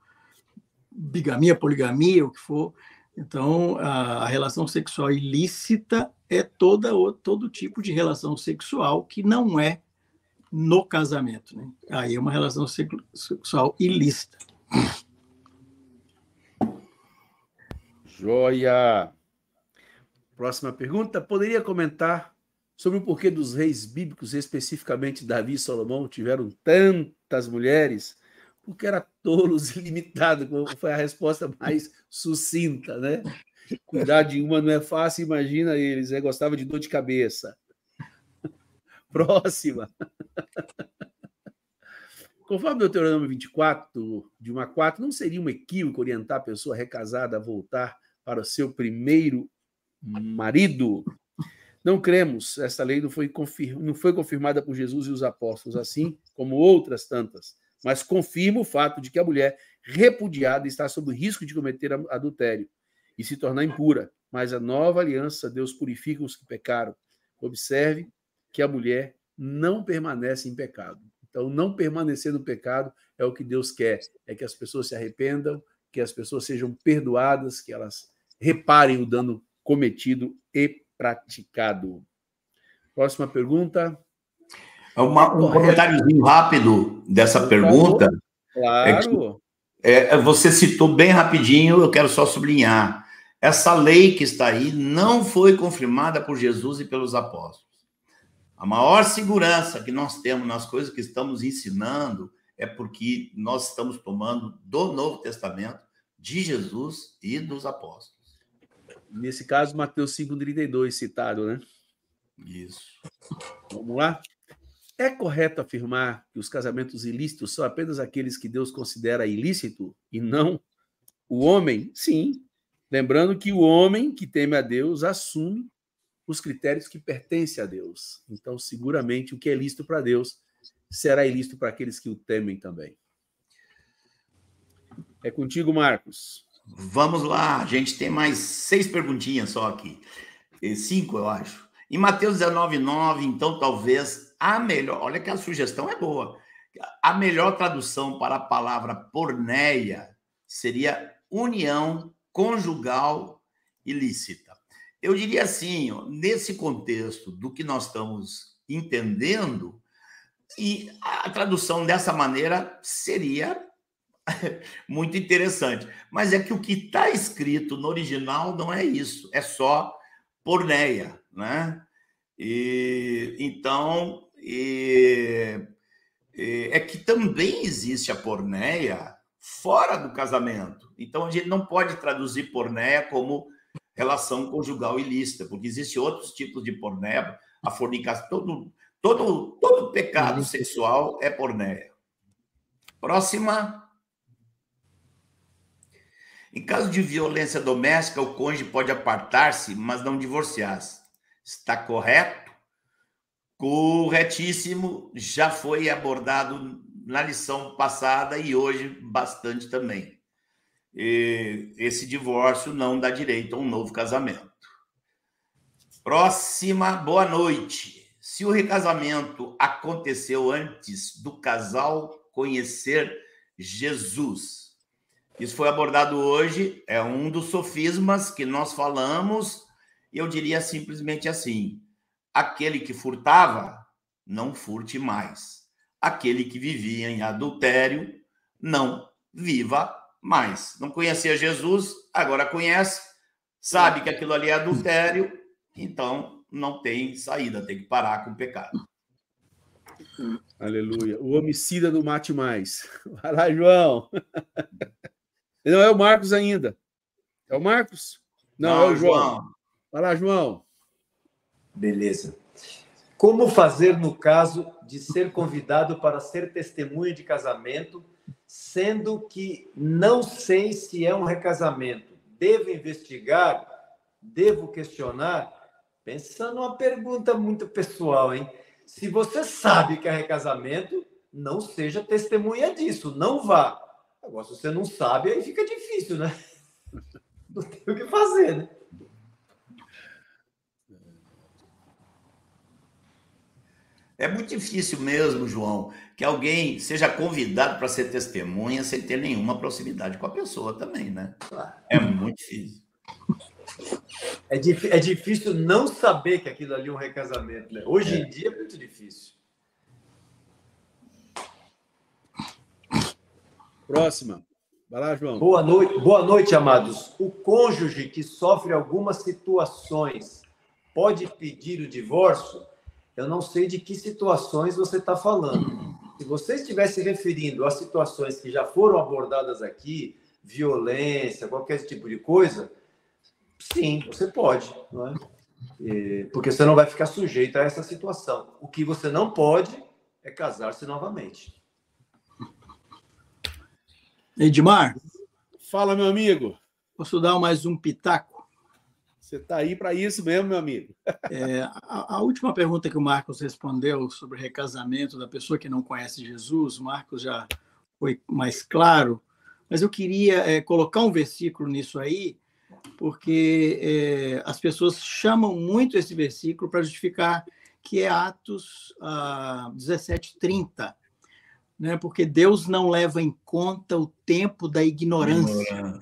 bigamia, poligamia, o que for. Então, a, a relação sexual ilícita é toda, todo tipo de relação sexual que não é no casamento. Né? Aí é uma relação sexual ilícita. Joia! Próxima pergunta. Poderia comentar sobre o porquê dos reis bíblicos, especificamente Davi e Salomão, tiveram tantas mulheres? Porque era tolos ilimitado, foi a resposta mais sucinta, né? Cuidar de uma não é fácil, imagina eles, né? gostava de dor de cabeça. Próxima. Conforme o Deuteronômio 24, de 1 a 4, não seria um equívoco orientar a pessoa recasada a voltar para o seu primeiro marido. Não cremos, essa lei não foi, não foi confirmada por Jesus e os apóstolos, assim como outras tantas, mas confirma o fato de que a mulher repudiada está sob o risco de cometer adultério e se tornar impura. Mas a nova aliança, Deus purifica os que pecaram. Observe que a mulher não permanece em pecado. Então, não permanecer no pecado é o que Deus quer, é que as pessoas se arrependam, que as pessoas sejam perdoadas, que elas reparem o dano cometido e praticado. Próxima pergunta. É uma, um comentáriozinho rápido dessa pergunta. Claro. É que, é, você citou bem rapidinho, eu quero só sublinhar. Essa lei que está aí não foi confirmada por Jesus e pelos apóstolos. A maior segurança que nós temos nas coisas que estamos ensinando é porque nós estamos tomando do Novo Testamento, de Jesus e dos apóstolos. Nesse caso, Mateus 5,32 citado, né? Isso. Vamos lá? É correto afirmar que os casamentos ilícitos são apenas aqueles que Deus considera ilícito e não o homem? Sim. Lembrando que o homem que teme a Deus assume os critérios que pertencem a Deus. Então, seguramente, o que é lícito para Deus será ilícito para aqueles que o temem também. É contigo, Marcos. Vamos lá, a gente tem mais seis perguntinhas só aqui. Cinco, eu acho. Em Mateus 19, 9, então talvez a melhor. Olha que a sugestão é boa. A melhor tradução para a palavra porneia seria união conjugal ilícita. Eu diria assim, nesse contexto do que nós estamos entendendo, e a tradução dessa maneira seria muito interessante. Mas é que o que está escrito no original não é isso, é só porneia, né? E, então, e, e, é que também existe a porneia fora do casamento. Então, a gente não pode traduzir porneia como relação conjugal ilícita, porque existem outros tipos de porneia, a fornicação, todo, todo, todo pecado sexual é porneia. Próxima. Em caso de violência doméstica, o cônjuge pode apartar-se, mas não divorciar-se. Está correto? Corretíssimo. Já foi abordado na lição passada e hoje bastante também. esse divórcio não dá direito a um novo casamento. Próxima, boa noite. Se o recasamento aconteceu antes do casal conhecer Jesus, isso foi abordado hoje, é um dos sofismas que nós falamos, eu diria simplesmente assim: aquele que furtava, não furte mais. Aquele que vivia em adultério, não viva mais. Não conhecia Jesus, agora conhece, sabe que aquilo ali é adultério, então não tem saída, tem que parar com o pecado. Aleluia. O homicida não mate mais. Vai lá, João. Não é o Marcos ainda. É o Marcos? Não, não é o João. João. Vai lá, João. Beleza. Como fazer no caso de ser convidado para ser testemunha de casamento sendo que não sei se é um recasamento. Devo investigar? Devo questionar? Pensando numa pergunta muito pessoal, hein? Se você sabe que é recasamento, não seja testemunha disso, não vá. Agora, se você não sabe, aí fica difícil, né? Não tem o que fazer, né? É muito difícil mesmo, João, que alguém seja convidado para ser testemunha sem ter nenhuma proximidade com a pessoa também, né? É muito difícil. É, dif é difícil não saber que aquilo ali é um recasamento, né? Hoje é. em dia é muito difícil. Próxima. Vai lá, João. Boa noite, boa noite, amados. O cônjuge que sofre algumas situações pode pedir o divórcio? Eu não sei de que situações você está falando. Se você estiver se referindo a situações que já foram abordadas aqui, violência, qualquer tipo de coisa, sim, você pode, não é? porque você não vai ficar sujeito a essa situação. O que você não pode é casar-se novamente. Edmar? Fala, meu amigo. Posso dar mais um pitaco? Você está aí para isso mesmo, meu amigo. É, a, a, última pergunta que o Marcos respondeu sobre recasamento da pessoa que não conhece Jesus, o Marcos já foi mais claro, mas eu queria é, colocar um versículo nisso aí, porque é, as pessoas chamam muito esse versículo para justificar que é Atos ah, 17:30, né? Porque Deus não leva em conta o tempo da ignorância.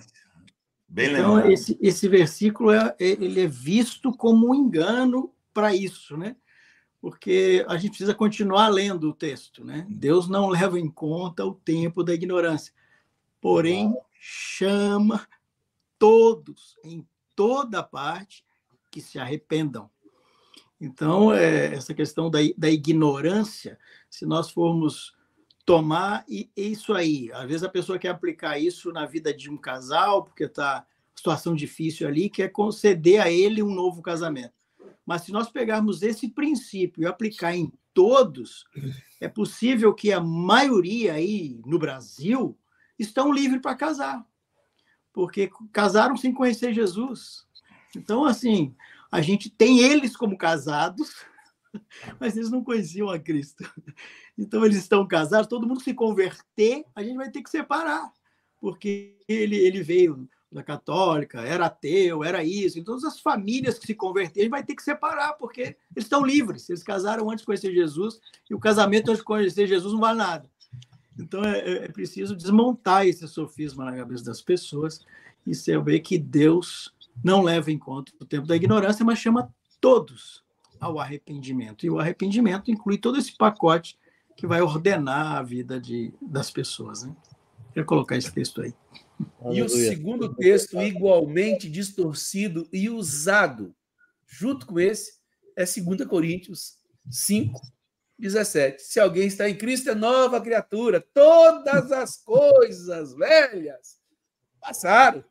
Bem então, esse, esse versículo é, ele é visto como um engano para isso, né? Porque a gente precisa continuar lendo o texto, né? Deus não leva em conta o tempo da ignorância, porém chama todos, em toda parte, que se arrependam. Então, é, essa questão da, da ignorância, se nós formos tomar e isso aí. Às vezes a pessoa quer aplicar isso na vida de um casal, porque está situação difícil ali, quer conceder a ele um novo casamento. Mas se nós pegarmos esse princípio e aplicar em todos, é possível que a maioria aí no Brasil estão livres para casar, porque casaram sem conhecer Jesus. Então, assim, a gente tem eles como casados, mas eles não conheciam a Cristo. Então eles estão casados, todo mundo se converter, a gente vai ter que separar, porque ele, ele veio da católica, era ateu, era isso. Então, as famílias que se converterem vai ter que separar, porque eles estão livres. Eles casaram antes de conhecer Jesus, e o casamento antes de conhecer Jesus não vale nada. Então, é, é, é preciso desmontar esse sofisma na cabeça das pessoas e saber que Deus não leva em conta o tempo da ignorância, mas chama todos ao arrependimento. E o arrependimento inclui todo esse pacote que vai ordenar a vida de, das pessoas. Né? Colocar esse texto aí. E o segundo texto, igualmente distorcido e usado, junto com esse, é 2 Coríntios 5, 17. Se alguém está em Cristo, é nova criatura. Todas as coisas velhas passaram.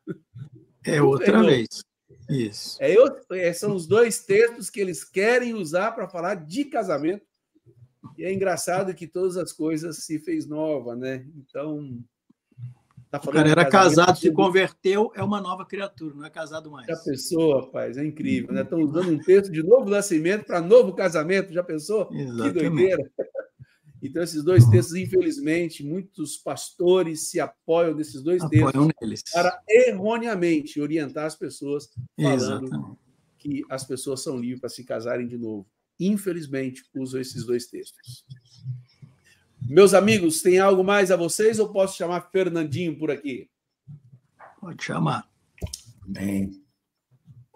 É outra vez. Isso. É, é, são os dois textos que eles querem usar para falar de casamento. E é engraçado que todas as coisas se fez nova, né? Então, Tá o cara era casado, se converteu, é uma nova criatura, não é casado mais. Já pensou, rapaz? É incrível, né? Estão usando um texto de novo nascimento para novo casamento, já pensou? Exatamente. Que doideira. Então, esses dois textos, infelizmente, muitos pastores se apoiam nesses dois apoiam textos neles. para erroneamente orientar as pessoas, falando Exatamente. que as pessoas são livres para se casarem de novo. Infelizmente, usam esses dois textos. Meus amigos, tem algo mais a vocês ou posso chamar Fernandinho por aqui? Pode chamar. Bem.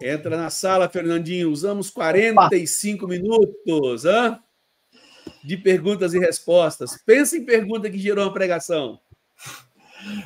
Entra na sala, Fernandinho. Usamos 45 Opa. minutos. Hã? de perguntas e respostas. Pensa em pergunta que gerou uma pregação.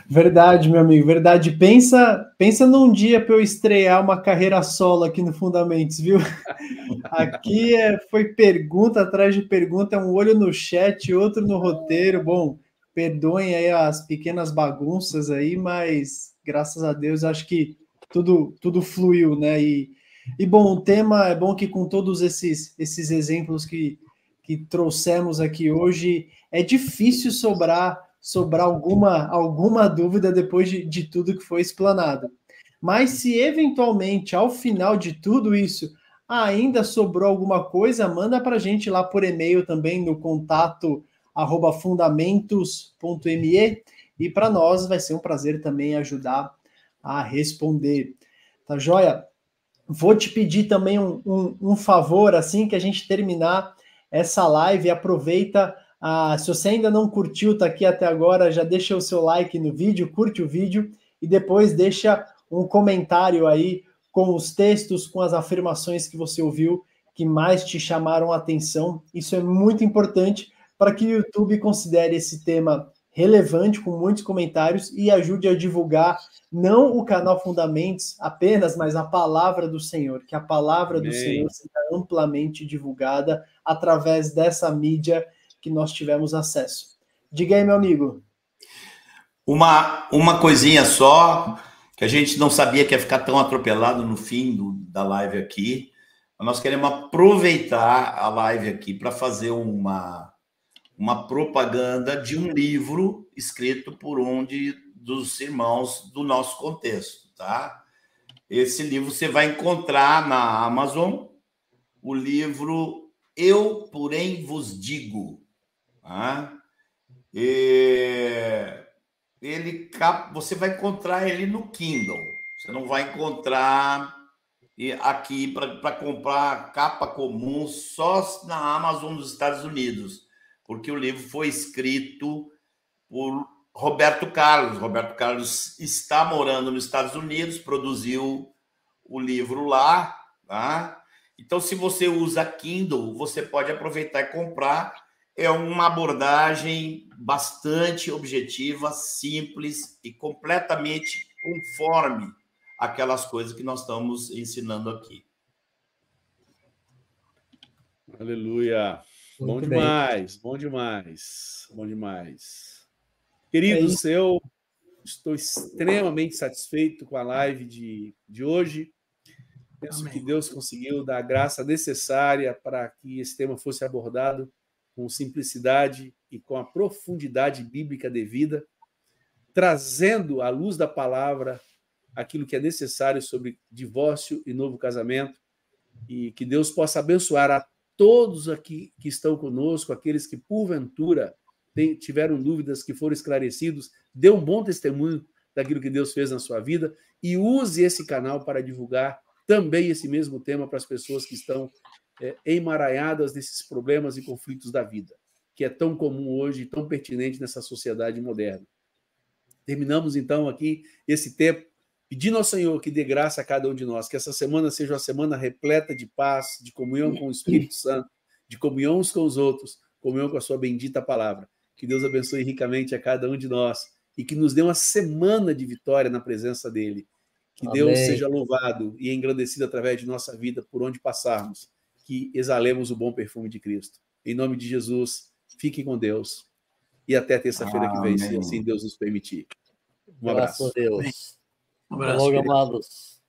Verdade, meu amigo, verdade. Pensa, pensa num dia para eu estrear uma carreira solo aqui no Fundamentos, viu? Aqui é, foi pergunta atrás de pergunta, um olho no chat, outro no roteiro. Bom, perdoem aí as pequenas bagunças aí, mas graças a Deus acho que tudo tudo fluiu, né? E, e bom, o tema é bom que com todos esses esses exemplos que que trouxemos aqui hoje, é difícil sobrar sobrar alguma, alguma dúvida depois de, de tudo que foi explanado. Mas se eventualmente, ao final de tudo isso, ainda sobrou alguma coisa, manda para a gente lá por e-mail também no contato arroba fundamentos.me e para nós vai ser um prazer também ajudar a responder. Tá joia? Vou te pedir também um, um, um favor, assim que a gente terminar, essa live. Aproveita. Ah, se você ainda não curtiu, tá aqui até agora, já deixa o seu like no vídeo, curte o vídeo e depois deixa um comentário aí com os textos, com as afirmações que você ouviu que mais te chamaram a atenção. Isso é muito importante para que o YouTube considere esse tema relevante, com muitos comentários e ajude a divulgar não o canal Fundamentos apenas, mas a palavra do Senhor, que a palavra Amém. do Senhor seja amplamente divulgada através dessa mídia que nós tivemos acesso. Diga aí, meu amigo. Uma, uma coisinha só, que a gente não sabia que ia ficar tão atropelado no fim do, da live aqui. Nós queremos aproveitar a live aqui para fazer uma, uma propaganda de um livro escrito por um de, dos irmãos do nosso contexto, tá? Esse livro você vai encontrar na Amazon, o livro eu, porém, vos digo. Tá? E ele, você vai encontrar ele no Kindle. Você não vai encontrar aqui para comprar capa comum só na Amazon dos Estados Unidos, porque o livro foi escrito por Roberto Carlos. Roberto Carlos está morando nos Estados Unidos, produziu o livro lá, tá? Então, se você usa Kindle, você pode aproveitar e comprar. É uma abordagem bastante objetiva, simples e completamente conforme aquelas coisas que nós estamos ensinando aqui. Aleluia. Muito bom demais, bem. bom demais, bom demais. Queridos, é eu estou extremamente satisfeito com a live de, de hoje. Penso Amém. que Deus conseguiu dar a graça necessária para que esse tema fosse abordado com simplicidade e com a profundidade bíblica devida, trazendo à luz da palavra aquilo que é necessário sobre divórcio e novo casamento, e que Deus possa abençoar a todos aqui que estão conosco, aqueles que porventura tiveram dúvidas que foram esclarecidos, dê um bom testemunho daquilo que Deus fez na sua vida e use esse canal para divulgar também esse mesmo tema para as pessoas que estão é, emaranhadas nesses problemas e conflitos da vida, que é tão comum hoje e tão pertinente nessa sociedade moderna. Terminamos então aqui esse tempo pedindo ao Senhor que dê graça a cada um de nós, que essa semana seja uma semana repleta de paz, de comunhão com o Espírito Santo, de comunhão uns com os outros, comunhão com a sua bendita palavra. Que Deus abençoe ricamente a cada um de nós e que nos dê uma semana de vitória na presença dele que Amém. Deus seja louvado e engrandecido através de nossa vida por onde passarmos, que exalemos o bom perfume de Cristo. Em nome de Jesus, fiquem com Deus e até terça-feira que vem, se assim Deus nos permitir. Um abraço. Graças a Deus. Um abraço, Logo, amados.